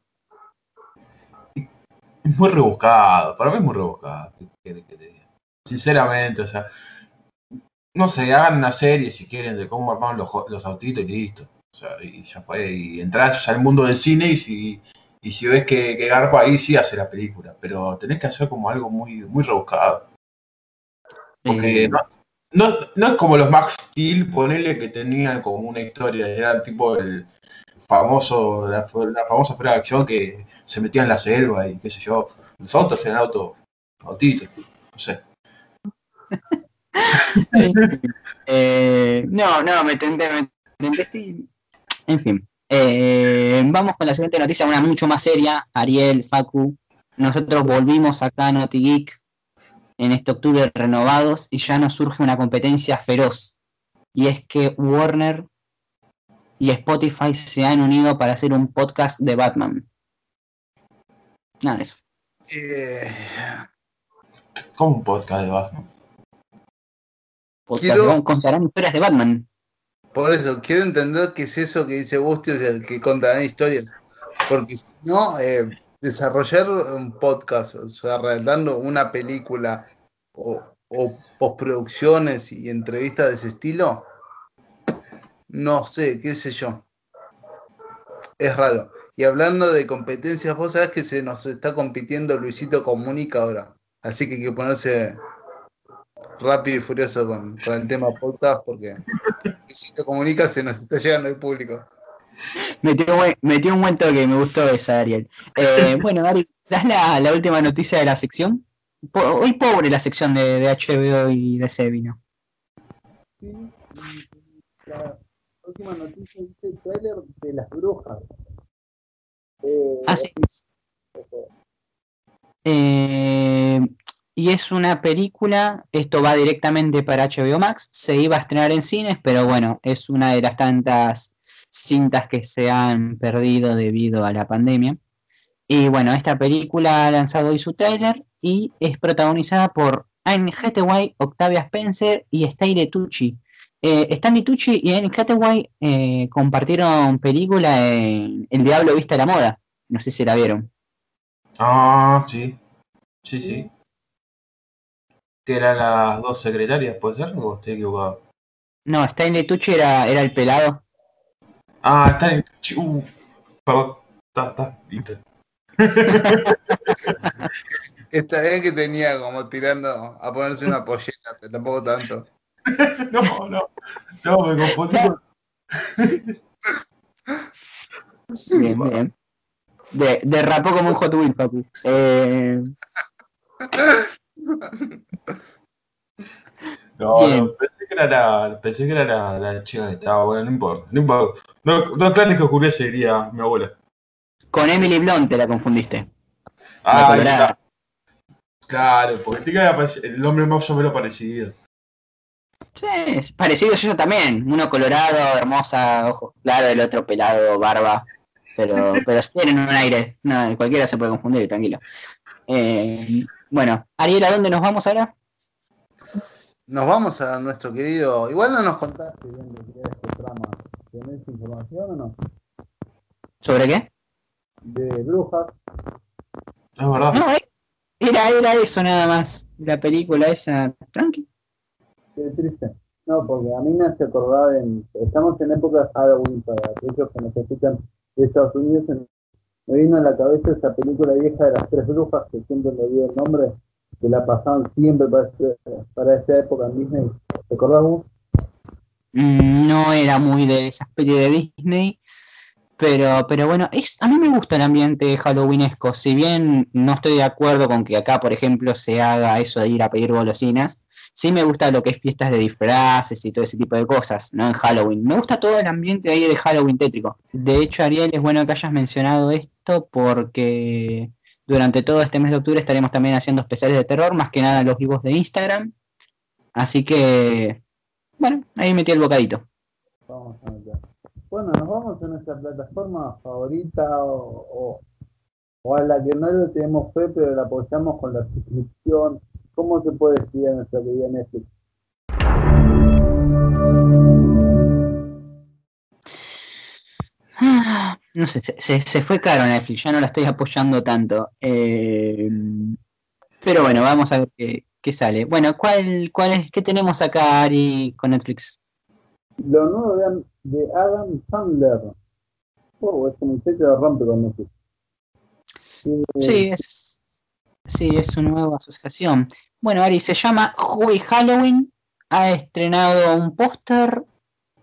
Es muy rebuscado, para mí es muy rebuscado. ¿qué quiere que te diga? Sinceramente, o sea, no sé, hagan una serie si quieren de cómo armaron los, los autitos y listo. O sea, y ya fue, y entras ya al mundo del cine y si, y si ves que, que Garpa ahí sí hace la película, pero tenés que hacer como algo muy, muy rebuscado. Porque Eh, no, no, no es como los Max Steel, ponele que tenían como una historia, era tipo el famoso, la, la famosa fuera de acción que se metía en la selva y qué sé yo. Los autos eran autos, autitos, no sé. Eh, no, no, me tenté, me tenté, En fin. Eh, vamos con la siguiente noticia, una mucho más seria. Ariel, Facu, nosotros volvimos acá a Naughty Geek en este octubre renovados y ya nos surge una competencia feroz. Y es que Warner y Spotify se han unido para hacer un podcast de Batman. Nada de eso. Eh, Como un podcast de Batman. Podcast Quiero- con- contarán historias de Batman. por eso, quiero entender qué es eso que dice Bustios, el que contarán historias. Porque si no, eh, desarrollar un podcast, o sea, redactando una película o, o postproducciones y entrevistas de ese estilo, no sé, qué sé yo. Es raro. Y hablando de competencias, vos sabés que se nos está compitiendo Luisito Comunica ahora. Así que hay que ponerse rápido y furioso con, el tema podcast porque Luisito Comunica se nos está llegando el público. Metió, buen- metió un buen toque, me gustó esa, Ariel. Eh, bueno, Ari, ¿das la, la última noticia de la sección? Po- hoy pobre la sección de, de HBO y de Sevino. Sí, la última noticia dice el trailer de las brujas. Eh, Ah, sí. Eh, y es una película, esto va directamente para HBO Max, se iba a estrenar en cines, pero bueno, es una de las tantas cintas que se han perdido debido a la pandemia. Y bueno, esta película ha lanzado hoy su tráiler y es protagonizada por Anne Hathaway, Octavia Spencer y Stanley Tucci. Eh, Stanley Tucci y Anne Hathaway eh, compartieron película en El Diablo Viste a la Moda. No sé si la vieron. Ah, sí. Sí, sí. Que eran las dos secretarias, ¿puede ser? ¿O estoy equivocado? No, Stanley Tucci era, era el pelado. Ah, está en. Uh, perdón. Está, está. listo. Está bien que tenía como tirando a ponerse una pollera, pero tampoco tanto. No, no. No, me confundí con. Bien, bien. De, derrapó como un Hot Wheel, papu. Eh, No, Bien. no, pensé que era la, pensé que era la, la chica que estaba, bueno, no importa, no importa. No, no aclares que ocurriese, diría mi abuela. con Emily Blunt te la confundiste. La Ah, está. Claro, porque te el nombre más o menos parecido. Sí, es parecido yo también. Uno colorado, hermosa, ojos claros, el otro pelado, barba. Pero, pero tienen un aire. No, cualquiera se puede confundir, tranquilo. Eh, bueno, Ariel, ¿a dónde nos vamos ahora? Nos vamos a nuestro querido. Igual no nos contaste. Estoy viendo que era este trama. ¿Tenés información o no? ¿Sobre qué? De brujas. Es verdad. No, eh, era, era eso nada más. La película esa, tranqui. Qué triste. No, porque a mí me hace acordar en. Estamos en épocas Halloween para aquellos que nos escuchan de Estados Unidos. en- me vino a la cabeza esa película vieja de las tres brujas, que siempre me dio el nombre, que la pasaban siempre para, ese- para esa época en Disney. ¿Te acordás vos? Mm, no era muy de esas pelis de Disney, pero, pero bueno, es, a mí me gusta el ambiente halloweenesco, si bien no estoy de acuerdo con que acá, por ejemplo, se haga eso de ir a pedir golosinas, sí me gusta lo que es fiestas de disfraces y todo ese tipo de cosas, ¿no? En Halloween. Me gusta todo el ambiente ahí de Halloween tétrico. De hecho, Ariel, es bueno que hayas mencionado esto porque durante todo este mes de octubre estaremos también haciendo especiales de terror, más que nada los vivos de Instagram. Así que, bueno, ahí metí el bocadito. Vamos a ver. Bueno, nos vamos a nuestra plataforma favorita o, o, o a la que no le tenemos fe, pero la apoyamos con la suscripción. ¿Cómo se puede decir a nuestra querida Netflix? No sé, se, se fue caro Netflix, ya no la estoy apoyando tanto. Eh, pero bueno, vamos a ver qué, qué sale. Bueno, ¿cuál, cuál es, ¿qué tenemos acá, Ari, con Netflix? Lo nuevo de, Am- de Adam Sandler. Oh, este muchacho rompe con Netflix. Eh, Sí, es, sí, es su nueva asociación. Bueno, Ari, se llama Hobby Halloween. Ha estrenado un póster.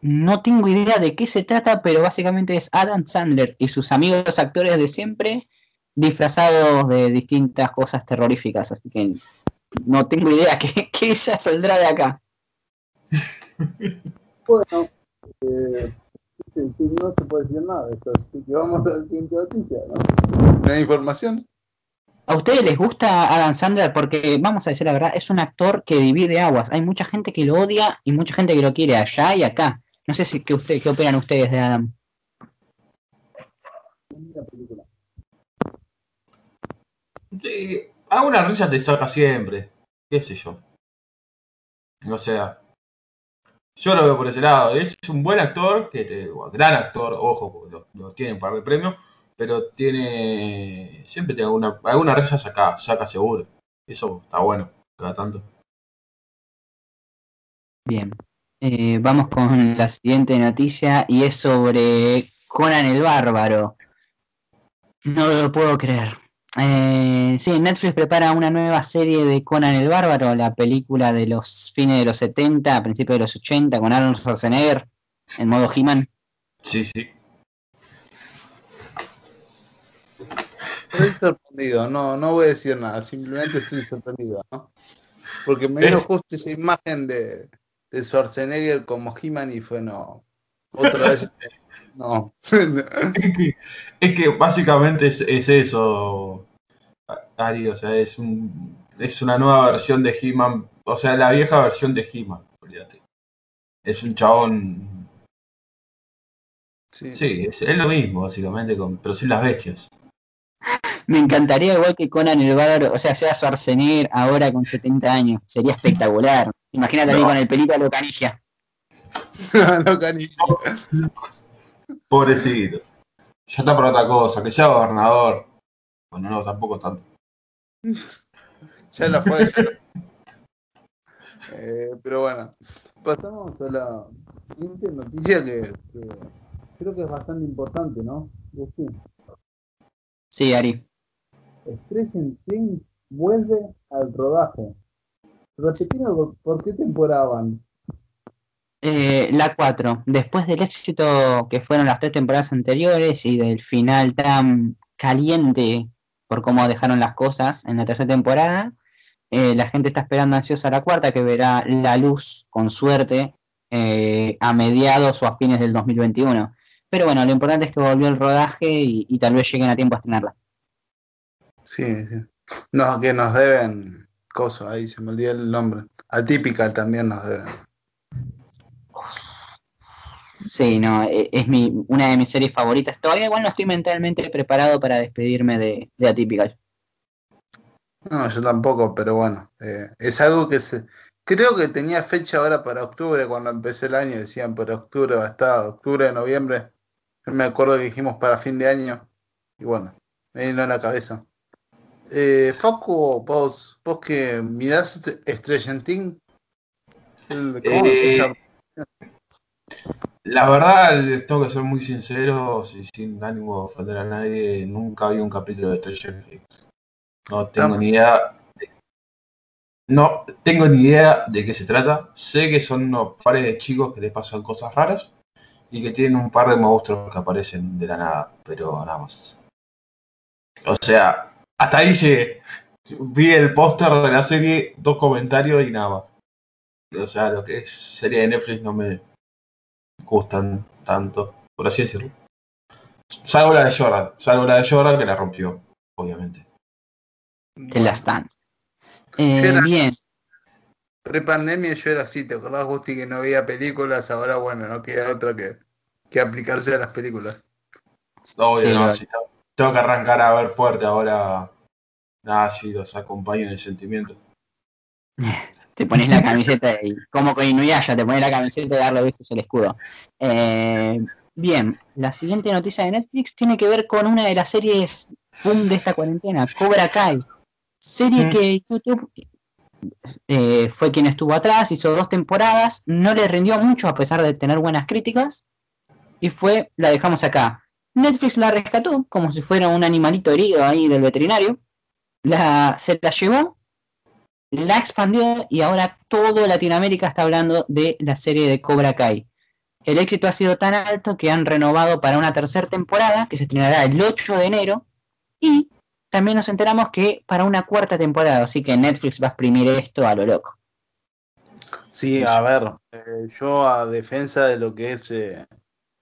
No tengo idea de qué se trata, pero básicamente es Adam Sandler y sus amigos actores de siempre disfrazados de distintas cosas terroríficas. Así que no tengo idea qué, qué esa saldrá de acá. Bueno, eh, sí, sí, no se puede decir nada de esto, así que vamos a la siguiente noticia, ¿no? ¿Me da información? ¿A ustedes les gusta Adam Sandler? Porque, vamos a decir la verdad, es un actor que divide aguas. Hay mucha gente que lo odia y mucha gente que lo quiere allá y acá. No sé si qué, usted, qué opinan ustedes de Adam. Sí, alguna risa te saca siempre. ¿Qué sé yo? O sea, yo lo veo por ese lado. Es un buen actor, que te- gran actor, ojo, lo, lo tiene un par de premios, pero tiene. Siempre tiene alguna, alguna risa saca, saca seguro. Eso está bueno, cada tanto. Bien. Eh, vamos con la siguiente noticia y es sobre Conan el Bárbaro. No lo puedo creer. Eh, sí, Netflix prepara una nueva serie de Conan el Bárbaro, la película de los fines de los 70, a principios de los 80, con Arnold Schwarzenegger en modo He-Man. Sí, sí. Estoy sorprendido, no, no voy a decir nada, simplemente estoy sorprendido, ¿no? Porque me dio Es- justo esa imagen de, de Schwarzenegger como He-Man y fue no. Otra vez. No. Es que, es que básicamente es, es eso, Ari, o sea, es un es una nueva versión de He-Man, o sea, la vieja versión de He-Man, olvídate. Es un chabón, Sí. sí, es, es lo mismo, básicamente, con, pero sin las bestias. Me encantaría igual que Conan el Bárbaro, o sea, sea Schwarzenegger ahora con 70 años. Sería espectacular. Imagínate a mí No. con el pelito a lo canigia. No, canillo. Pobrecito. Ya está para otra cosa, que sea gobernador. Bueno, no, tampoco tanto. Ya la fue. ya lo- Eh, pero bueno, pasamos a la siguiente noticia que, que creo que es bastante importante, ¿no? Sí, Ari. Stranger Things vuelve al rodaje. Repetime por, por qué temporada van. Eh, la 4. Después del éxito que fueron las tres temporadas anteriores y del final tan caliente por cómo dejaron las cosas en la tercera temporada, eh, la gente está esperando ansiosa la cuarta, que verá la luz, con suerte, eh, a mediados o a fines del 2021. Pero bueno, lo importante es que volvió el rodaje y, y tal vez lleguen a tiempo a estrenarla. Sí, sí. No, que nos deben cosas, ahí se me olvidó el nombre. Atípica también nos deben. Sí, no, e- es mi, una de mis series favoritas. Todavía igual no estoy mentalmente preparado para despedirme de, de Atypical. No, yo tampoco, pero bueno, eh, es algo que se... Creo que tenía fecha ahora para octubre, cuando empecé el año, decían para octubre va a estar, octubre, noviembre. Yo me acuerdo que dijimos para fin de año, y bueno, me vino a la cabeza. Eh, Facu, vos, vos que mirás el- ¿cómo Eh, La verdad, les tengo que ser muy sinceros y sin ánimo de ofender a nadie, nunca vi un capítulo de Stranger Things. No tengo Estamos- ni idea. de- No tengo ni idea de qué se trata. Sé que son unos pares de chicos que les pasan cosas raras y que tienen un par de monstruos que aparecen de la nada, pero nada más. O sea, hasta ahí llegué. Vi el póster de la serie, dos comentarios y nada más. O sea, lo que es serie de Netflix no me gustan tanto, por así decirlo. Salvo la de Jordan, salvo la de Jordan que la rompió, obviamente. Te la están. Eh, era- bien, Pre-pandemia yo era así, ¿te acordás, Gusti, que no veía películas? Ahora, bueno, no queda otra que, que aplicarse a las películas. Obvio, Sí, no, tengo- que arrancar a ver fuerte ahora. Nada, sí, los acompaño en el sentimiento. te pones la camiseta y como con Inuyasha, te pones la camiseta y darle besos al escudo. Eh, bien, la siguiente noticia de Netflix tiene que ver con una de las series boom de esta cuarentena, Cobra Kai. Serie Mm. que YouTube eh, fue quien estuvo atrás, hizo dos temporadas, no le rindió mucho a pesar de tener buenas críticas, y fue, la dejamos acá. Netflix la rescató como si fuera un animalito herido ahí del veterinario, la, se la llevó la expandió y ahora todo Latinoamérica está hablando de la serie de Cobra Kai. El éxito ha sido tan alto que han renovado para una tercera temporada que se estrenará el 8 de enero y también nos enteramos que para una cuarta temporada, así que Netflix va a exprimir esto a lo loco. Sí, a ver, eh, yo a defensa de lo que es eh,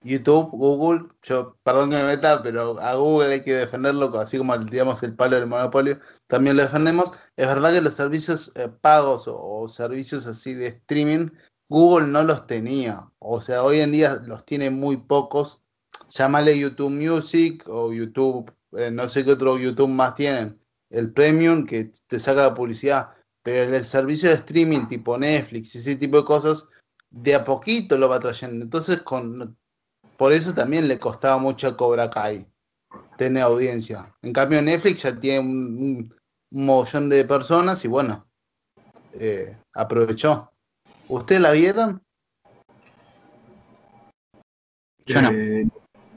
YouTube, Google, yo, perdón que me meta, pero a Google hay que defenderlo, así como digamos el palo del monopolio, también lo defendemos. Es verdad que los servicios eh, pagos o, o servicios así de streaming, Google no los tenía. O sea, hoy en día los tiene muy pocos. Llámale YouTube Music o YouTube, eh, no sé qué otro YouTube más tienen. El Premium que te saca la publicidad. Pero el servicio de streaming tipo Netflix y ese tipo de cosas, de a poquito lo va trayendo. Entonces, con, por eso también le costaba mucho a Cobra Kai tener audiencia. En cambio, Netflix ya tiene un, un, un montón de personas y bueno, eh, aprovechó. ¿Ustedes la vieron? Yo no. Eh,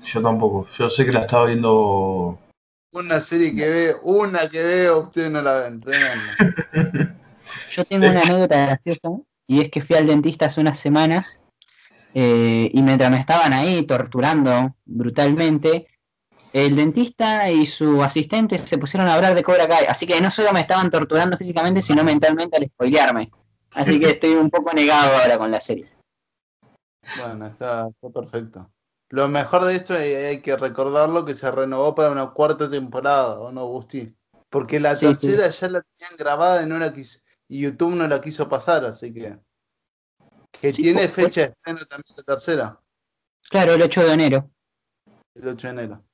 yo tampoco. Yo sé que la estaba viendo. Una serie que veo, una que veo, ustedes no la ven. Yo tengo una anécdota graciosa y es que fui al dentista hace unas semanas eh, y mientras me estaban ahí torturando brutalmente, el dentista y su asistente se pusieron a hablar de Cobra Kai, así que no solo me estaban torturando físicamente, sino mentalmente al spoilearme. Así que estoy un poco negado ahora con la serie. Bueno, está, está perfecto. Lo mejor de esto hay, hay que recordarlo que se renovó para una cuarta temporada, ¿o no, Gusti? Porque la Sí, tercera ya la tenían grabada y, no la quiso, y YouTube no la quiso pasar, así que. Que Sí, tiene fecha de estreno también la tercera, Claro, el 8 de enero. el 8 de enero.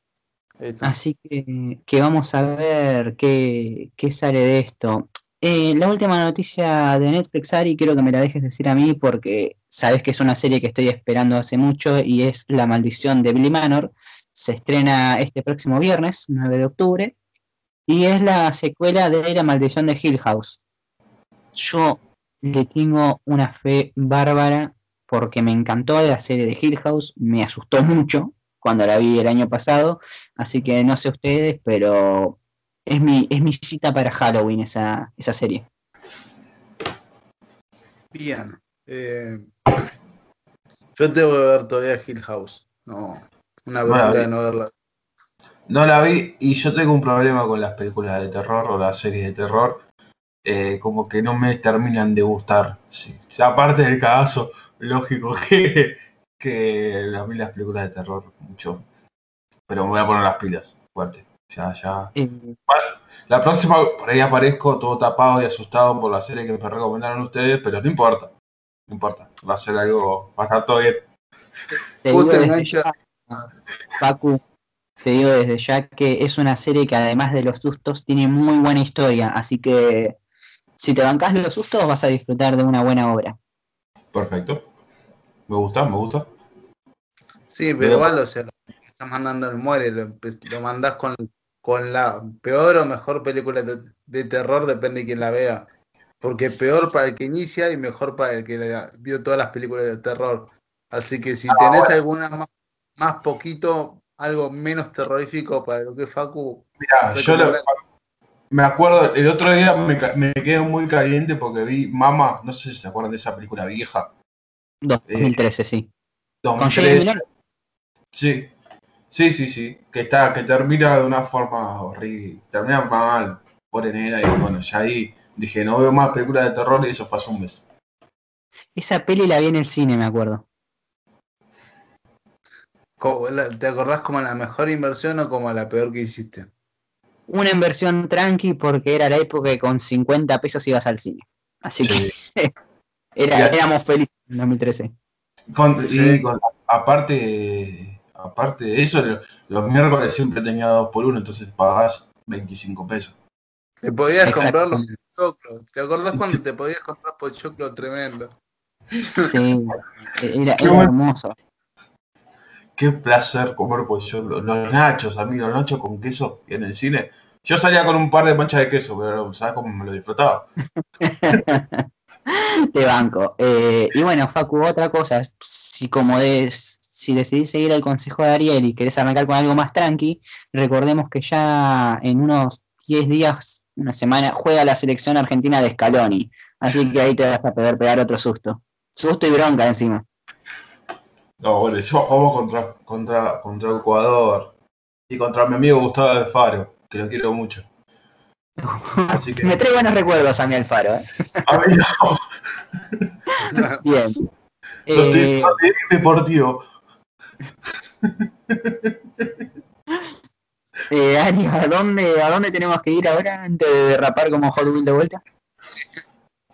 Así que, que vamos a ver qué, qué sale de esto. Eh, la última noticia de Netflix, Ari, quiero que me la dejes decir a mí porque sabes que es una serie que estoy esperando hace mucho y es La maldición de Billy Manor. Se estrena este próximo viernes, 9 de octubre, y es la secuela de La maldición de Hill House. Yo le tengo una fe bárbara porque me encantó la serie de Hill House, me asustó mucho cuando la vi el año pasado, así que no sé ustedes, pero es mi, es mi cita para Halloween esa, esa serie. Bien. eh, yo tengo que ver todavía Hill House. No, una vi. de no verla. No la vi y yo tengo un problema con las películas de terror o las series de terror. Eh, como que no me terminan de gustar. Sí, aparte del cagazo, lógico que, que a mí las películas de terror mucho. Pero me voy a poner las pilas, fuerte. Ya, ya. La próxima, por ahí aparezco todo tapado y asustado por la serie que me recomendaron ustedes, pero no importa. No importa. Va a ser algo, va a estar todo bien. te digo desde ya, Pacu, te digo desde ya que es una serie que además de los sustos tiene muy buena historia, así que si te bancas los sustos vas a disfrutar de una buena obra. Perfecto. Me gusta, me gusta. Sí, pero igual, o sea, lo que estás mandando el muere, lo, lo mandás con, con la peor o mejor película de, de terror, depende de quién la vea. Porque peor para el que inicia y mejor para el que la- vio todas las películas de terror. Así que si tenés alguna más, más poquito, algo menos terrorífico para lo que es Facu, Mirá, yo lo-. Me acuerdo, el otro día me, me quedé muy caliente porque vi Mama, no sé si se acuerdan de esa película vieja. 2013, sí. Con 2003. Jamie Miller. Sí, sí, sí, sí. Que está, que termina de una forma horrible. Termina mal, por nena, y bueno, ya ahí dije, no veo más películas de terror y eso fue hace un mes. Esa peli la vi en el cine, me acuerdo. ¿te acordás como la mejor inversión o como la peor que hiciste? Una inversión tranqui porque era la época que con 50 pesos ibas al cine. Así Sí. que era, éramos felices en 2013. Con- Sí. y con- aparte, aparte de eso, lo- los miércoles siempre tenía 2 por 1 entonces pagás 25 pesos. Te podías comprar los pochoclos. ¿Te acordás cuando te podías comprar pochoclo tremendo? Sí, era, era bueno. hermoso. Qué placer comer pochoclo. Los nachos, amigos, los nachos con queso en el cine. Yo salía con un par de manchas de queso, pero ¿sabes cómo me lo disfrutaba? Te banco. Eh, y bueno, Facu, otra cosa, si como des- si decidís seguir el consejo de Ariel y querés arrancar con algo más tranqui, recordemos que ya en unos 10 días, una semana, juega la selección argentina de Scaloni. Así que ahí te vas a poder pegar otro susto. Susto y bronca encima. No, bueno, yo jugamos contra, contra, contra Ecuador y contra mi amigo Gustavo Alfaro. que lo quiero mucho. Así que, Me trae buenos recuerdos a mí Alfaro. ¿eh? a mí no, Bien. no estoy Eh, deportivo. eh, Ari, ¿a dónde, ¿a dónde tenemos que ir ahora antes de derrapar como Hot de vuelta?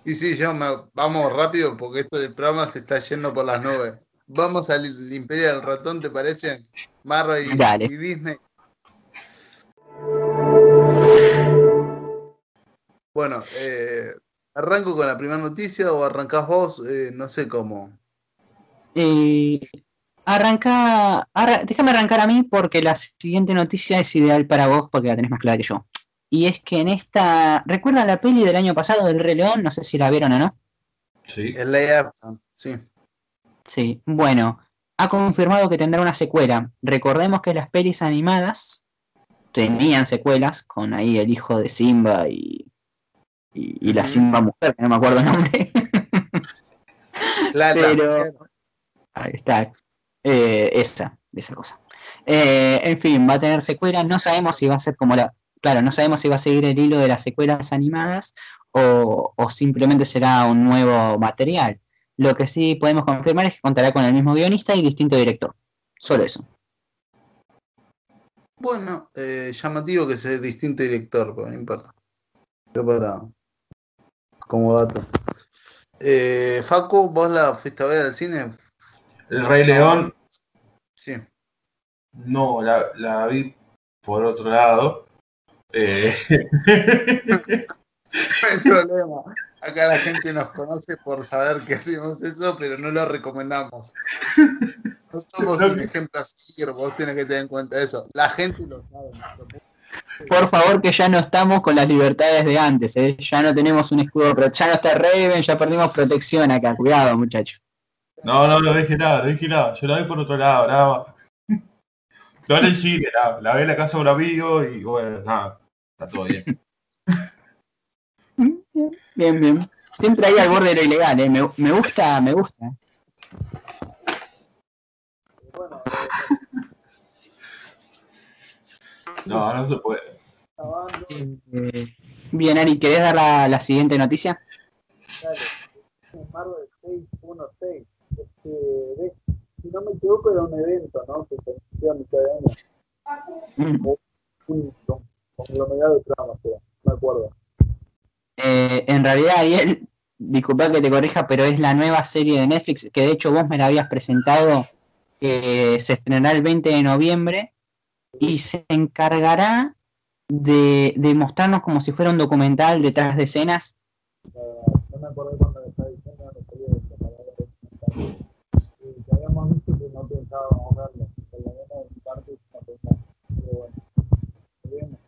Y sí, yo me, vamos rápido porque esto del programa se está yendo por las nubes. Vamos al Imperio del Ratón, ¿te parece? Marvel y, Dale. y Disney. Bueno, eh, ¿arranco con la primera noticia o arrancás vos? Eh, no sé cómo. Eh, arranca, arra- déjame arrancar a mí porque la siguiente noticia es ideal para vos porque la tenés más clara que yo. Y es que en esta. ¿Recuerdan la peli del año pasado del Rey León? No sé si la vieron o no. Sí. El action, sí. Sí, bueno, ha confirmado que tendrá una secuela. Recordemos que las pelis animadas tenían secuelas con ahí el hijo de Simba y, y, y la. Simba mujer, que no me acuerdo el nombre. La- la Pero-. Ahí está. Eh, esa, esa cosa. Eh, en fin, va a tener secuelas. No sabemos si va a ser como la. Claro, no sabemos si va a seguir el hilo de las secuelas animadas o, o simplemente será un nuevo material. Lo que sí podemos confirmar es que contará con el mismo guionista y distinto director. Solo eso. Bueno, eh, llamativo que sea distinto director, pero no importa. Yo para. Como dato. Eh, Facu, ¿vos la fuiste a ver al cine? El Rey León, Sí. no, la, la vi por otro lado. Eh, No hay problema. Acá la gente nos conoce por saber que hacemos eso, pero no lo recomendamos. No somos un ejemplo a seguir, vos tenés que tener en cuenta eso. La gente lo sabe. Por favor, que ya no estamos con las libertades de antes. ¿eh? Ya no tenemos un escudo, pero ya no está Raven, ya perdimos protección acá. Cuidado, muchachos. no, no, no dije nada, no dije nada. Yo la vi por otro lado, nada más. No en el cine, nada. La vi en la casa de un amigo y bueno, nada. Está todo bien. Bien, bien. Siempre ahí al borde de lo ilegal, ¿eh? me, me gusta, me gusta. Bueno, No, no se puede. Eh, bien, Ari, ¿querés dar la, la siguiente noticia? dale. Marvel 616. Este, si no me equivoco, era un evento, ¿no? Que se inició a mitad de año. Mm. Un con- conglomerado de tramas, no me acuerdo. Eh, en realidad, Ariel, disculpa que te corrija, pero es la nueva serie de Netflix, que de hecho vos me la habías presentado, que se estrenará el 20 de noviembre y se encargará de, de mostrarnos como si fuera un documental detrás de escenas. Eh, no me acuerdo cuando le estaba diciendo, no salía de. Y que habíamos dicho que no pensábamos verlo. Por lo menos en parte no pensaba. Pero bueno.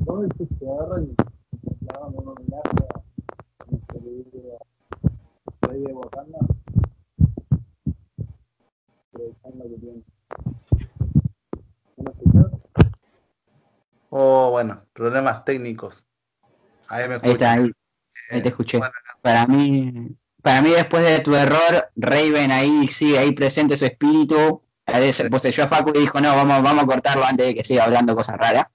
Vos decís que agarran y un homenaje a nuestro querido rey de Wakanda. Aprovechando que tiene. Oh, bueno, problemas técnicos. Ahí me Ahí está, ahí, ahí te escuché. bueno. Para mí, para mí después de tu error, Raven ahí sigue ahí presente su espíritu. Poseyó a Facu y dijo, no, vamos, vamos a cortarlo antes de que siga hablando cosas raras.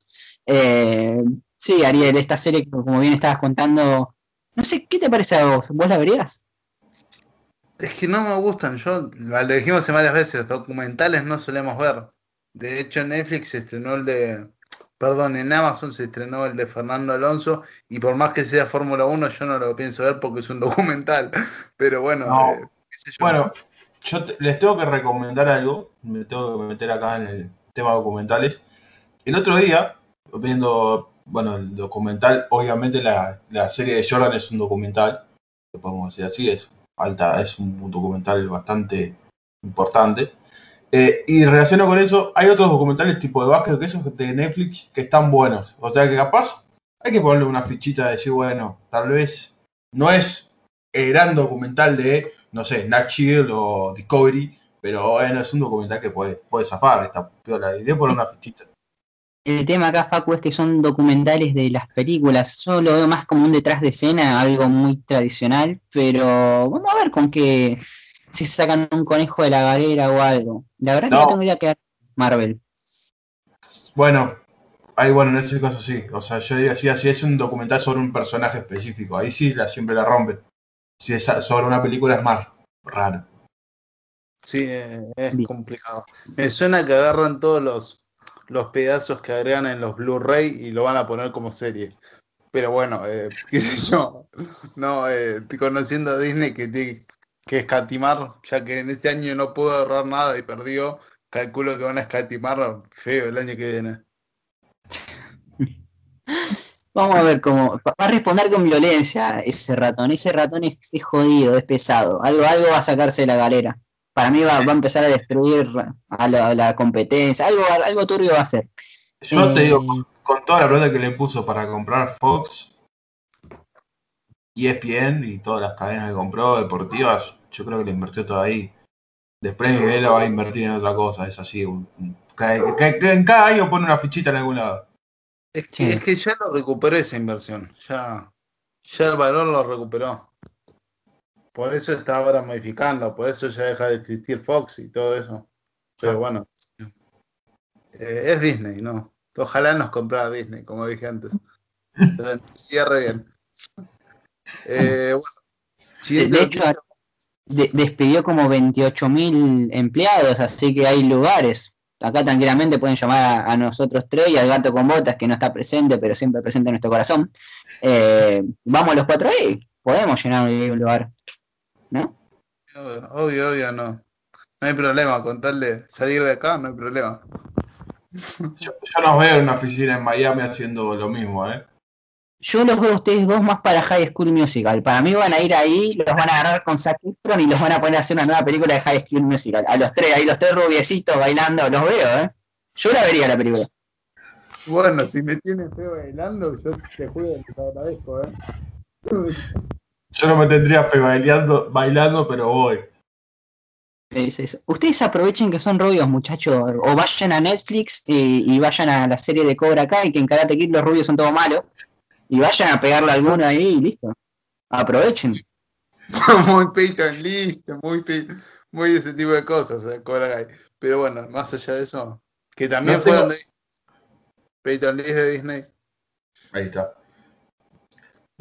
Eh, sí, Ariel, esta serie, como bien estabas contando, no sé, ¿qué te parece a vos? ¿Vos la verías? Es que no me gustan, yo lo dijimos hace varias veces, documentales no solemos ver. De hecho, en Netflix se estrenó el de, perdón, en Amazon se estrenó el de Fernando Alonso y por más que sea Fórmula 1 yo no lo pienso ver porque es un documental. Pero bueno, No. eh, qué sé yo. Bueno, yo te- les tengo que recomendar algo. Me tengo que meter acá en el tema documentales. El otro día, viendo, bueno, el documental, obviamente la, la serie de Jordan es un documental, lo podemos decir así, es alta, es un documental bastante importante. Eh, y relacionado con eso, hay otros documentales tipo de básquet que esos de Netflix que están buenos. O sea que capaz hay que ponerle una fichita de decir, bueno, tal vez no es el gran documental de, no sé, Nat o Discovery, pero bueno, es un documental que puede, puede zafar, está piola. Y de poner una fichita. El tema acá, Facu, es que son documentales de las películas. Yo lo veo más como un detrás de escena, algo muy tradicional, pero vamos a ver con qué, si sacan un conejo de la galera o algo. La verdad que No. no tengo idea que Marvel. Bueno, Ahí, bueno, en ese caso sí. O sea, yo diría, sí, así es un documental sobre un personaje específico. Ahí sí la, siempre la rompen. Si es sobre una película es más raro. Sí, eh, es complicado. Me suena que agarran todos los, los pedazos que agregan en los Blu-ray y lo van a poner como serie. Pero bueno, eh, qué sé yo. No, eh, conociendo a Disney que tiene que escatimar, ya que en este año no pudo ahorrar nada y perdió, calculo que van a escatimar feo el año que viene. Vamos a ver cómo. Va a responder con violencia ese ratón. Ese ratón es, es jodido, es pesado. Algo, algo va a sacarse de la galera. Para mí va, va a empezar a destruir a la, a la competencia. Algo, algo turbio va a hacer. Yo te Eh, digo, con toda la plata que le puso para comprar Fox, ESPN y todas las cadenas que compró deportivas, yo creo que le invirtió todo ahí. Después Miguel va a invertir en otra cosa, es así. un- un- que- que- que en cada año pone una fichita en algún lado. Es que, Sí. es que ya lo recuperó esa inversión. Ya, ya el valor lo recuperó. Por eso está ahora modificando, por eso ya deja de existir Fox y todo eso. Pero bueno, eh, es Disney, ¿no? Ojalá nos comprara Disney, como dije antes. Entonces, cierre bien. Eh, bueno, De hecho, de- despidió como 28.000 empleados, así que hay lugares. Acá tranquilamente pueden llamar a, a nosotros tres y al gato con botas, que no está presente, pero siempre presente en nuestro corazón. Eh, vamos los cuatro ahí, podemos llenar un lugar. ¿No? Obvio, obvio, no. No hay problema, con tal de salir de acá, no hay problema. Yo, yo nos veo en una oficina en Miami haciendo lo mismo, ¿eh? Yo los veo a ustedes dos más para High School Musical. Para mí van a ir ahí, los van a agarrar con Zac Efron y los van a poner a hacer una nueva película de High School Musical. A los tres, ahí los tres rubiecitos bailando, los veo, ¿eh? Yo la vería la película. Bueno, si me tiene feo bailando, yo te juro que te agradezco, ¿eh? Yo no me tendría fe bailando, bailando, pero voy. Es eso. Ustedes aprovechen que son rubios, muchachos, o vayan a Netflix eh, y vayan a la serie de Cobra Kai, que en Karate Kid los rubios son todos malos, y vayan a pegarle a alguno ahí y listo. Aprovechen. muy Peyton listo, muy, pe- muy ese tipo de cosas, ¿eh? Cobra Kai. Pero bueno, más allá de eso, que también No fue tengo- donde Peyton Lee de Disney. Ahí está.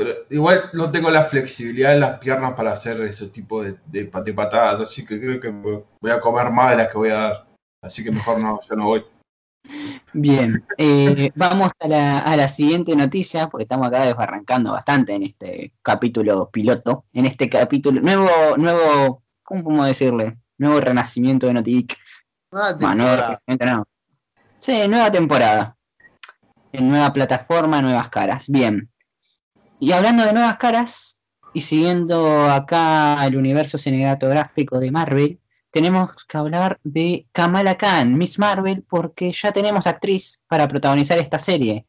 Pero igual no tengo la flexibilidad en las piernas para hacer ese tipo de, de, pa- de patadas, así que creo que voy a comer más de las que voy a dar. Así que mejor no, yo no voy. Bien, eh, vamos a la, a la siguiente noticia, porque estamos acá desbarrancando bastante en este capítulo piloto, en este capítulo, nuevo, nuevo, ¿cómo podemos decirle? Nuevo renacimiento de Notic. Ah, Bueno, nuevo temporada. no. Sí, nueva temporada. En nueva plataforma, nuevas caras. Bien. Y hablando de nuevas caras, y siguiendo acá el universo cinematográfico de Marvel, tenemos que hablar de Kamala Khan, Miss Marvel, porque ya tenemos actriz para protagonizar esta serie.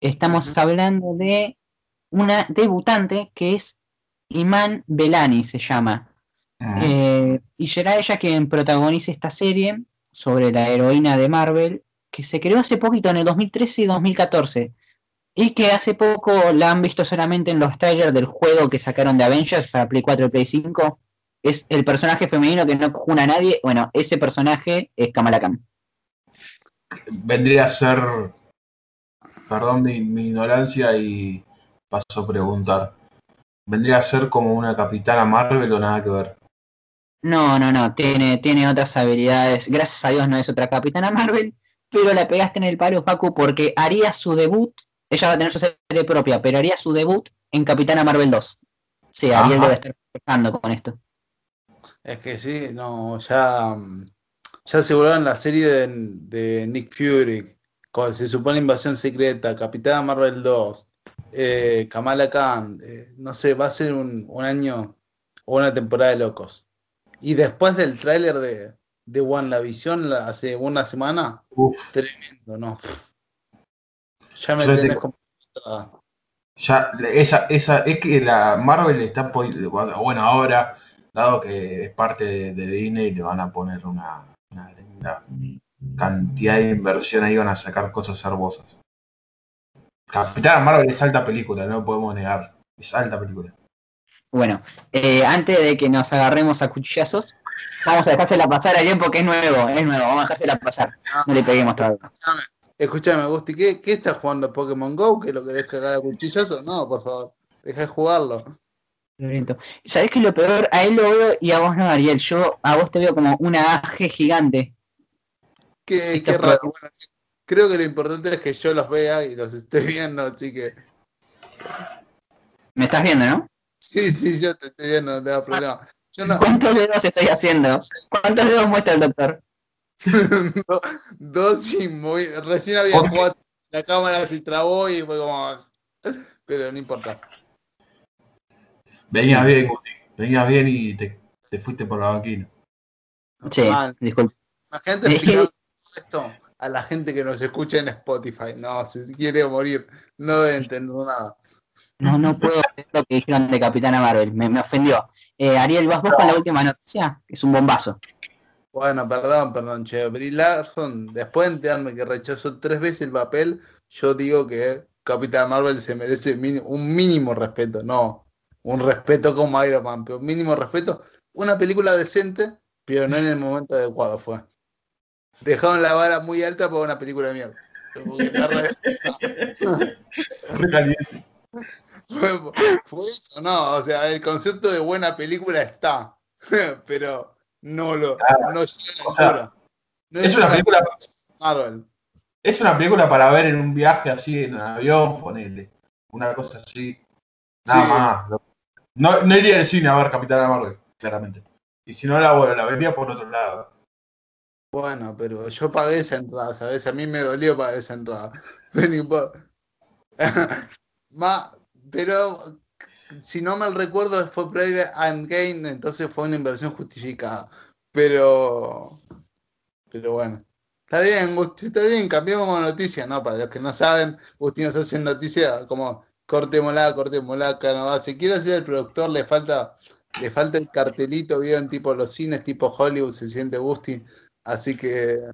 Estamos hablando de una debutante que es Iman Belani, se llama. Eh, y será ella quien protagonice esta serie sobre la heroína de Marvel, que se creó hace poquito, en el 2013 y 2014. Y que hace poco la han visto solamente en los trailers del juego que sacaron de Avengers para Play 4 y Play 5. Es el personaje femenino que no juna a nadie. Bueno, ese personaje es Kamala Khan. Vendría a ser, perdón mi, mi ignorancia y paso a preguntar. Vendría a ser como una capitana Marvel o nada que ver. No, no, no, tiene, tiene otras habilidades. Gracias a Dios no es otra Capitana Marvel, pero la pegaste en el palo, Paco, porque haría su debut. Ella va a tener su serie propia, pero haría su debut en Capitana Marvel 2. Sí, Ariel Ajá. debe estar festejando con esto. Es que sí, no, ya, mm, ya aseguraron la serie de, de Nick Fury, con, se supone Invasión Secreta, Capitana Marvel 2, eh, Kamala Khan, eh, no sé, va a ser un, un año o una temporada de locos. Y después del tráiler de, de WandaVision la- hace una semana, Uf, tremendo, ¿no? Ya me Yo tenés como... ah, ya, esa, esa, es que la Marvel está, bueno, ahora, dado que es parte de, de Disney, le van a poner una, una, una cantidad de inversión ahí, van a sacar cosas hermosas. Capitana Marvel es alta película, no lo podemos negar. Es alta película. Bueno, eh, antes de que nos agarremos a cuchillazos, vamos a dejársela pasar a Ariel porque es nuevo, es nuevo, vamos a dejársela pasar. No le peguemos todavía. Escúchame, Gusti, ¿qué, ¿qué estás jugando Pokémon Go? ¿Que lo querés cagar a cuchillazo? No, por favor, deja de jugarlo. ¿Sabés que lo peor? A él lo veo y a vos no, Ariel. Yo a vos te veo como una AG gigante. Qué, raro. Bueno, creo que lo importante es que yo los vea y los esté viendo, así que. ¿Me estás viendo, no? Sí, sí, yo te estoy viendo, no te da problema. Yo no, ¿Cuántos dedos estoy haciendo? ¿Cuántos dedos muestra el doctor? do- dos y muy. Recién había cuatro. La cámara se trabó y fue como. Pero no importa. Venías bien, Guti. Venías bien y te, te fuiste por la banquina. Sí, disculpe. Imagínate explicar esto a la gente que nos escucha en Spotify. No, si quiere morir, no debe entender nada. No, no puedo creer lo que dijeron de Capitana Marvel. Me, me ofendió. Eh, Ariel, ¿vas vos con la última noticia? Es un bombazo. Bueno, perdón, perdón, che. Brie Larson, después de enterarme que rechazó tres veces el papel, yo digo que Capitán Marvel se merece un mínimo respeto, no un respeto como Iron Man, pero un mínimo respeto. Una película decente, pero no en el momento adecuado fue. Dejaron la vara muy alta para una película de mierda. Fue, fue eso, no, o sea, el concepto de buena película está, pero no lo no llega a la o sea. No Es una película, Marvel. es una película para ver en un viaje así en un avión, ponele. Una cosa así. Nada Sí. más. No, no iría al cine a ver Capitana Marvel, claramente. Y si no la bueno, la vería por otro lado. Bueno, pero yo pagué esa entrada, ¿sabes? A mí me dolió pagar esa entrada. Pero, no. Ma- pero si no mal recuerdo, fue previa a Endgame, entonces fue una inversión justificada. Pero, pero bueno. Está bien, Gusti, está bien, cambiamos noticia, ¿no? Para los que no saben, Gusti nos hace noticia como cortémosla, cortémosla, acá no va. Si quiere ser el productor, le falta, le falta el cartelito, vio en tipo los cines, tipo Hollywood, se siente Gusti. Así que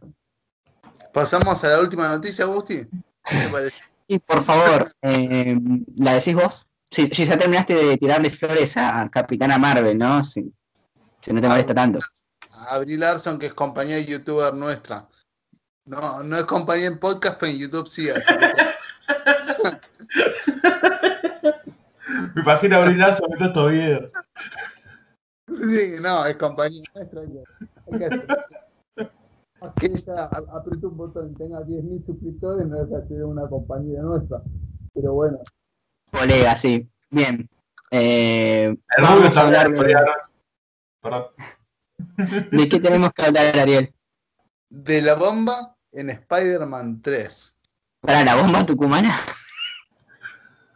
pasamos a la última noticia, Gusti. ¿Qué te parece? Y por favor, eh, ¿la decís vos? Si, si ya terminaste de tirarle flores a Capitana Marvel, ¿no? Si, si no te molesta tanto. A Brie Larson, que es compañía de youtuber nuestra. No, no es compañía en podcast, pero en YouTube sí, así que Me imagino a brillar sobre todos estos videos. Sí, no, es compañía nuestra. que- ella apriete un botón y tenga 10.000 suscriptores, no deja de ser una compañía nuestra. Pero bueno, Colega, sí. Bien. Eh, vamos a hablar de, Perdón. ¿de qué tenemos que hablar, Ariel. de la bomba en Spider-Man 3. ¿Para la bomba tucumana?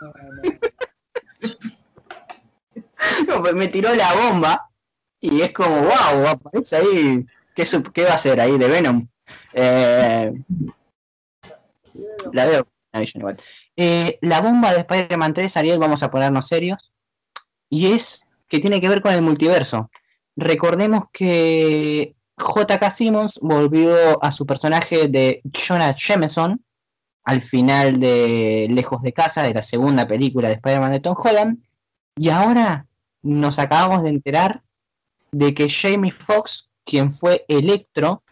No, no. No, pues me tiró la bomba y es como, wow, aparece ahí. ¿Qué, va a hacer ahí de Venom? Eh, la veo. Eh, la bomba de Spider-Man 3, Ariel, vamos a ponernos serios. Y es que tiene que ver con el multiverso. Recordemos que J.K. Simmons volvió a su personaje de Jonah Jameson al final de Lejos de Casa, de la segunda película de Spider-Man de Tom Holland. Y ahora nos acabamos de enterar de que Jamie Foxx, quien fue Electro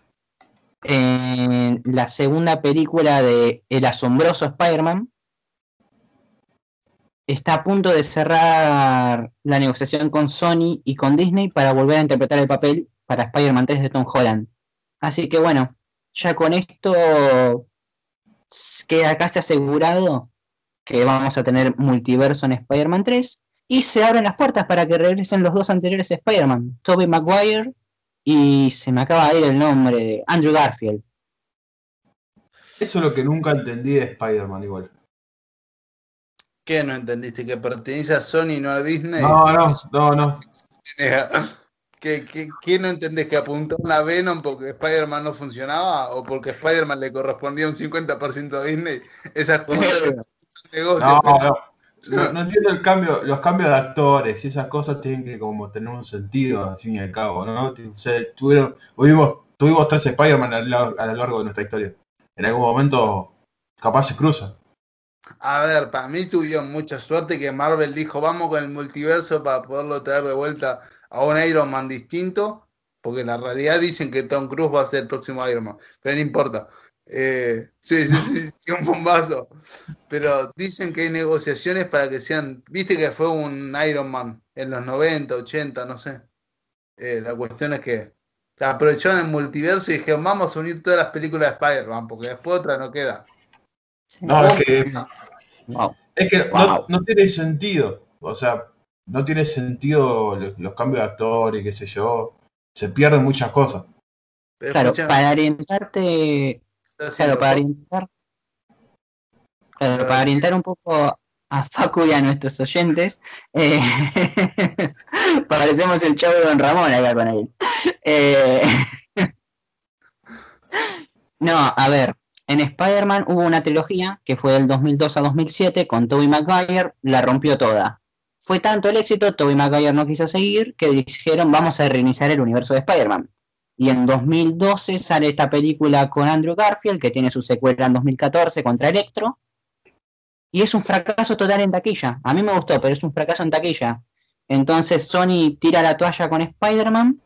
en la segunda película de El asombroso Spider-Man, está a punto de cerrar la negociación con Sony y con Disney para volver a interpretar el papel para Spider-Man 3 de Tom Holland. Así que bueno, ya con esto queda casi asegurado que vamos a tener multiverso en Spider-Man 3 y se abren las puertas para que regresen los dos anteriores Spider-Man, Tobey Maguire y se me acaba de ir el nombre de Andrew Garfield. Eso es lo que nunca entendí de Spider-Man igual. ¿Qué no entendiste? ¿Que pertenece a Sony y no a Disney? No, no, no, no. ¿Qué, qué, qué no entendés? ¿Que apuntaron a Venom porque Spider-Man no funcionaba? ¿O porque Spider-Man le correspondía un 50% a Disney? Esas cosas son negocios. No, pero- no. No, no entiendo el cambio, los cambios de actores y esas cosas tienen que como tener un sentido al fin y al cabo, ¿no? O sea, tuvieron, tuvimos, tuvimos tres Spider-Man a lo largo de nuestra historia. En algún momento capaz se cruzan. A ver, para mí tuvieron mucha suerte que Marvel dijo, vamos con el multiverso para poderlo traer de vuelta a un Iron Man distinto, porque en la realidad dicen que Tom Cruise va a ser el próximo Iron Man, pero no importa. Eh, sí, sí, sí, sí, un bombazo. Pero dicen que hay negociaciones para que sean. Viste que fue un Iron Man en los 90, 80, no sé. Eh, la cuestión es que aprovecharon el multiverso y dijeron: Vamos a unir todas las películas de Spider-Man, porque después otra no queda. No, es que, Wow. es que no, Wow. no tiene sentido. O sea, no tiene sentido los, los cambios de actores, qué sé yo. Se pierden muchas cosas. Pero Claro, para orientarte, claro, para orientar, claro, Claro, para orientar un poco a Facu y a nuestros oyentes, eh, parecemos el chavo de Don Ramón acá con él. Eh, no, a ver, en Spider-Man hubo una trilogía que fue del 2002 a 2007 con Tobey Maguire, la rompió toda. Fue tanto el éxito, Tobey Maguire no quiso seguir, que dijeron vamos a reiniciar el universo de Spider-Man. Y en 2012 sale esta película con Andrew Garfield, que tiene su secuela en 2014 contra Electro. Y es un fracaso total en taquilla. A mí me gustó, pero es un fracaso en taquilla. Entonces Sony tira la toalla con Spider-Man.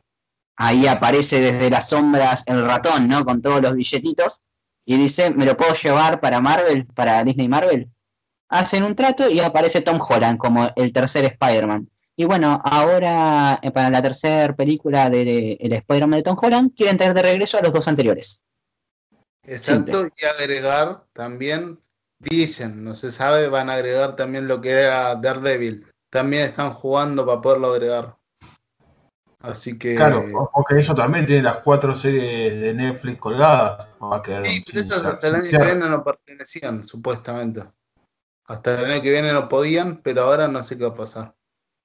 Ahí aparece desde las sombras el ratón, ¿no? Con todos los billetitos. Y dice, ¿me lo puedo llevar para Marvel, para Disney Marvel? Hacen un trato y aparece Tom Holland como el tercer Spider-Man. Y bueno, ahora eh, para la tercera película del el Spider-Man de Tom Holland, quieren traer de regreso a los dos anteriores. Exacto, y agregar también, dicen, no se sabe, van a agregar también lo que era Daredevil. También están jugando para poderlo agregar. Así que. Claro, porque eso también tiene las cuatro series de Netflix colgadas. Va a quedar Sí, pero esas hasta el año que viene no pertenecían, supuestamente. Hasta el año que viene no podían, pero ahora no sé qué va a pasar.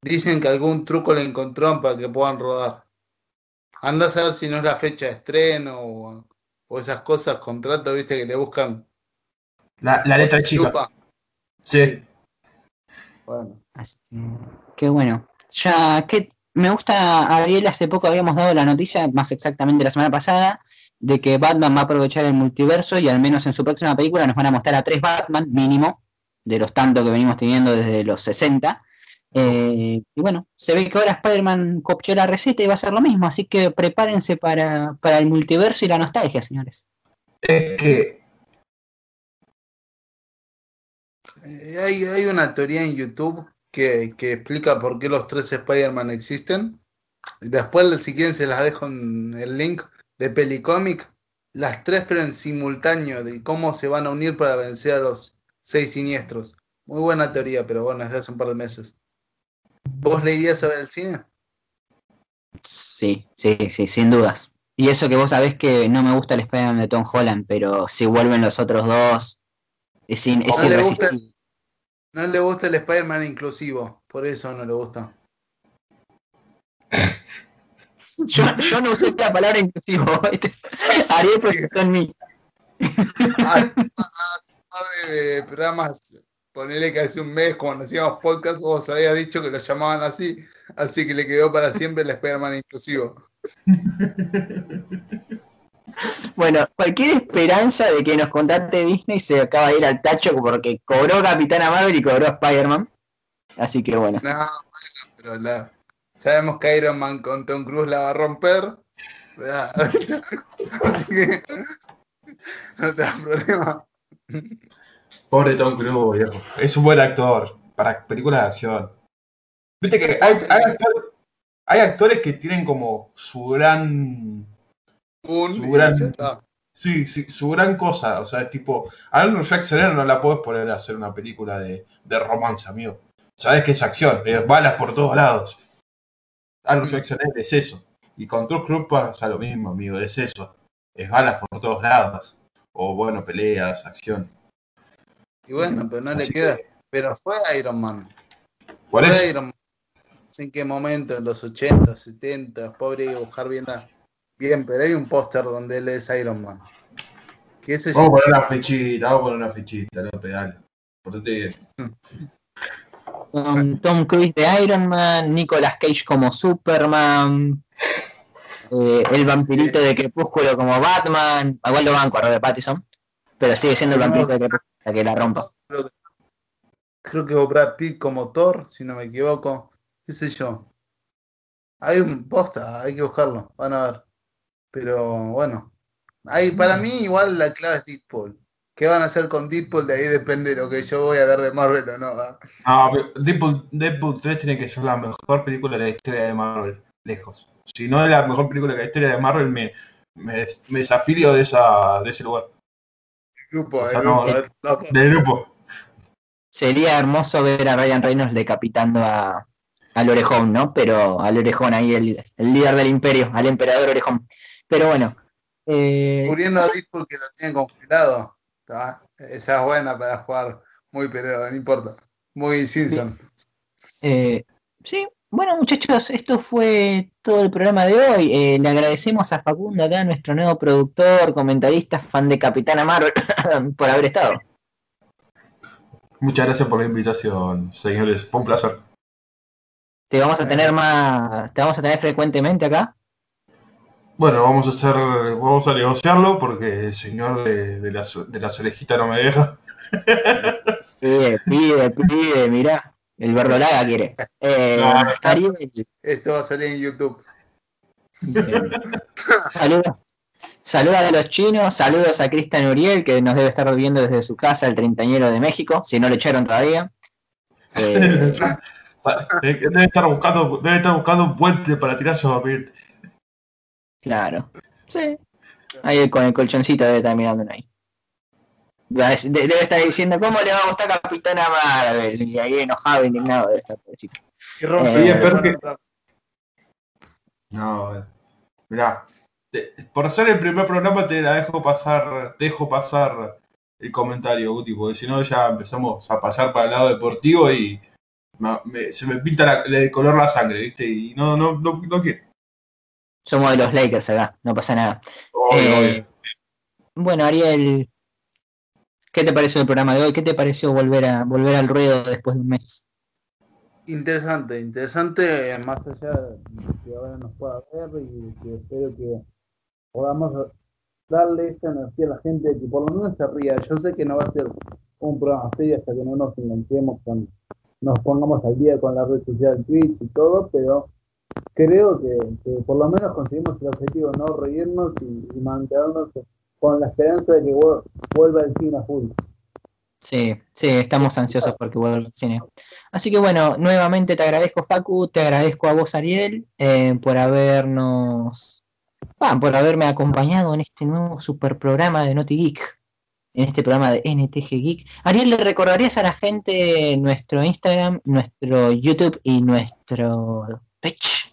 Dicen que algún truco le encontraron para que puedan rodar. Anda a saber si no es la fecha de estreno o, o esas cosas, contratos, viste, que le buscan. La, la letra chica. Sí. Bueno, Así que, qué bueno. Ya que me gusta, Ariel, hace poco habíamos dado la noticia, más exactamente la semana pasada, de que Batman va a aprovechar el multiverso y al menos en su próxima película nos van a mostrar a tres Batman mínimo, de los tantos que venimos teniendo desde los 60. Eh, y bueno, se ve que ahora Spider-Man copió la receta y va a ser lo mismo, así que prepárense para, para el multiverso y la nostalgia, señores. Es que eh, hay, hay una teoría en YouTube que, que explica por qué los tres Spider-Man existen. Después, si quieren, se las dejo en el link de Pelicomic. Las tres, pero en simultáneo, de cómo se van a unir para vencer a los seis siniestros. Muy buena teoría, pero bueno, es de hace un par de meses. ¿Vos le irías a ver el cine? Sí, sí, sí, sin dudas. Y eso que vos sabés que no me gusta el Spider-Man de Tom Holland, pero si vuelven los otros dos, es, in- es irresistible. No le gusta el Spider-Man inclusivo, por eso no le gusta. Yo, yo no usé la palabra inclusivo. Ariel proyectó en mí. De programas, ponele que hace un mes cuando hacíamos podcast, vos habías dicho que lo llamaban así, así que le quedó para siempre el Spider-Man inclusivo. Bueno, cualquier esperanza de que nos contacte Disney se acaba de ir al tacho porque cobró Capitana Marvel y cobró Spider-Man. Así que bueno. No, bueno, pero la, sabemos que Iron Man con Tom Cruise la va a romper. ¿verdad? Así que no te da problema. pobre Tom Cruise, viejo. Es un buen actor para películas de acción. Viste que hay, hay actores, hay actores que tienen como su gran. Un, Su gran-. Sí, sí, su gran cosa. O sea, es tipo. Arnold Schwarzenegger no la puedes poner a hacer una película de, de romance, amigo. Sabes que es acción, es balas por todos lados. Arnold. Schwarzenegger es eso. Y con Tom Cruise pasa lo mismo, amigo, es eso. Es balas por todos lados. O bueno, peleas, acción. Y bueno, pero no le queda. que, Pero fue Iron Man. por Fue Iron Man. En qué momento, en los 80, 70, pobre buscar bien, la- bien, pero hay un póster donde él es Iron Man. Vamos a poner una fichita, vamos a poner una fichita, no pedale. Por te Tom, Tom Cruise de Iron Man, Nicolas Cage como Superman, eh, el vampirito de Crepúsculo como Batman, igual lo banco a Robert Pattinson, pero sigue siendo el vampirito de Crepúsculo la que la rompa. creo que, creo que Brad Pitt como Thor, si no me equivoco. ¿Qué sé yo? Hay un posta, hay que buscarlo, van a ver. Pero bueno, Ahí, para mí, igual la clave es Deadpool. ¿Qué van a hacer con Deadpool? De ahí depende de lo que yo voy a ver de Marvel o no. No, pero Deadpool, Deadpool 3 tiene que ser la mejor película de la historia de Marvel, lejos. Si no es la mejor película de la historia de Marvel, me, me, me desafío de, esa, de ese lugar, Grupo, O el sea, grupo, no, eh, no, del grupo. Sería hermoso ver a Ryan Reynolds decapitando a, al Orejón, ¿no? Pero al Orejón ahí, el, el líder del imperio, al emperador Orejón. Pero bueno. eh, Muriendo a Deadpool que lo tienen congelado. ¿tá? Esa es buena para jugar muy, pero no importa. Muy Simpson. Eh, sí, bueno muchachos, esto fue todo el programa de hoy. Eh, le agradecemos a Facundo acá, nuestro nuevo productor, comentarista, fan de Capitana Marvel, por haber estado. Muchas gracias por la invitación, señores. Fue un placer. Te vamos a tener más, te vamos a tener frecuentemente acá. Bueno, vamos a hacer, vamos a negociarlo porque el señor de, de las, de las orejitas no me deja. Pide, pide, pide, mirá. El verdolaga quiere. Eh, No, está- Ariel, Esto va a salir en YouTube. Saludos. Saludos a los chinos, saludos a Cristian Uriel, que nos debe estar viendo desde su casa, el treintañero de México, si no lo echaron todavía. Eh, Debe estar buscando, debe estar buscando un puente para tirarse a dormir. Claro. Sí. Ahí con el colchoncito debe estar mirando ahí. De- Debe estar diciendo, ¿cómo le va a gustar Capitana Marvel? Y ahí enojado, indignado debe estar, pobrecito. Y rompe Eh, pero que-. No, mirá, te- por ser el primer programa te la dejo pasar, te dejo pasar el comentario, Guti, porque si no ya empezamos a pasar para el lado deportivo y me- se me pinta la- el color la sangre, ¿viste? Y no, no, no, no quiero. Somos de los Lakers acá, no pasa nada. Obvio, Eh, obvio. Bueno, Ariel, ¿qué te pareció el programa de hoy? ¿Qué te pareció volver a volver al ruedo después de un mes? Interesante, interesante, más allá de que ahora nos pueda ver y que espero que podamos darle esa energía a la gente, que por lo menos se ría. Yo sé que no va a ser un programa serio hasta que no nos enganchemos con, nos pongamos al día con la red social Twitch y todo, pero creo que, por lo menos conseguimos el objetivo, no reírnos y, mantenernos con la esperanza de que vuel- vuelva el cine a full. Sí, sí, estamos ansiosos porque vuelva al cine. Así que bueno, nuevamente te agradezco, Facu, te agradezco a vos, Ariel, eh, por habernos, por haberme acompañado en este nuevo super programa de Geek, en este programa de NTG Geek. Ariel, ¿le recordarías a la gente nuestro Instagram, nuestro YouTube y nuestro Este,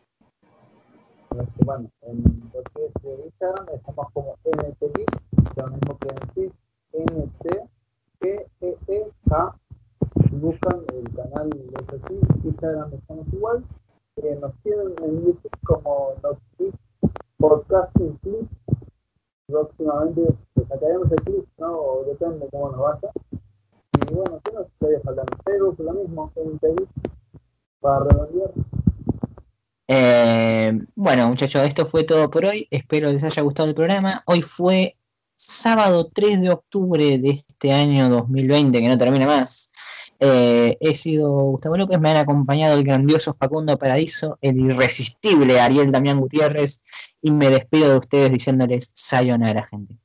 bueno, en lo que es de Instagram estamos como NTG, lo mismo que en Twitch, NTGEEK. Si buscan el canal de así, Instagram estamos igual. Eh, nos tienen en YouTube como Notflix Podcasting Clip. Próximamente sacaremos el clip, ¿no? O depende cómo nos vaya. Y bueno, ¿qué nos estaría faltando? Facebook, lo mismo, NTG, para redondear. Eh, bueno, muchachos, esto fue todo por hoy. Espero les haya gustado el programa. Hoy fue sábado 3 de octubre de este año 2020, que no termina más. Eh, he sido Gustavo López, me han acompañado el grandioso Facundo Paradiso, el irresistible Ariel Damián Gutiérrez, y me despido de ustedes diciéndoles sayonara, gente.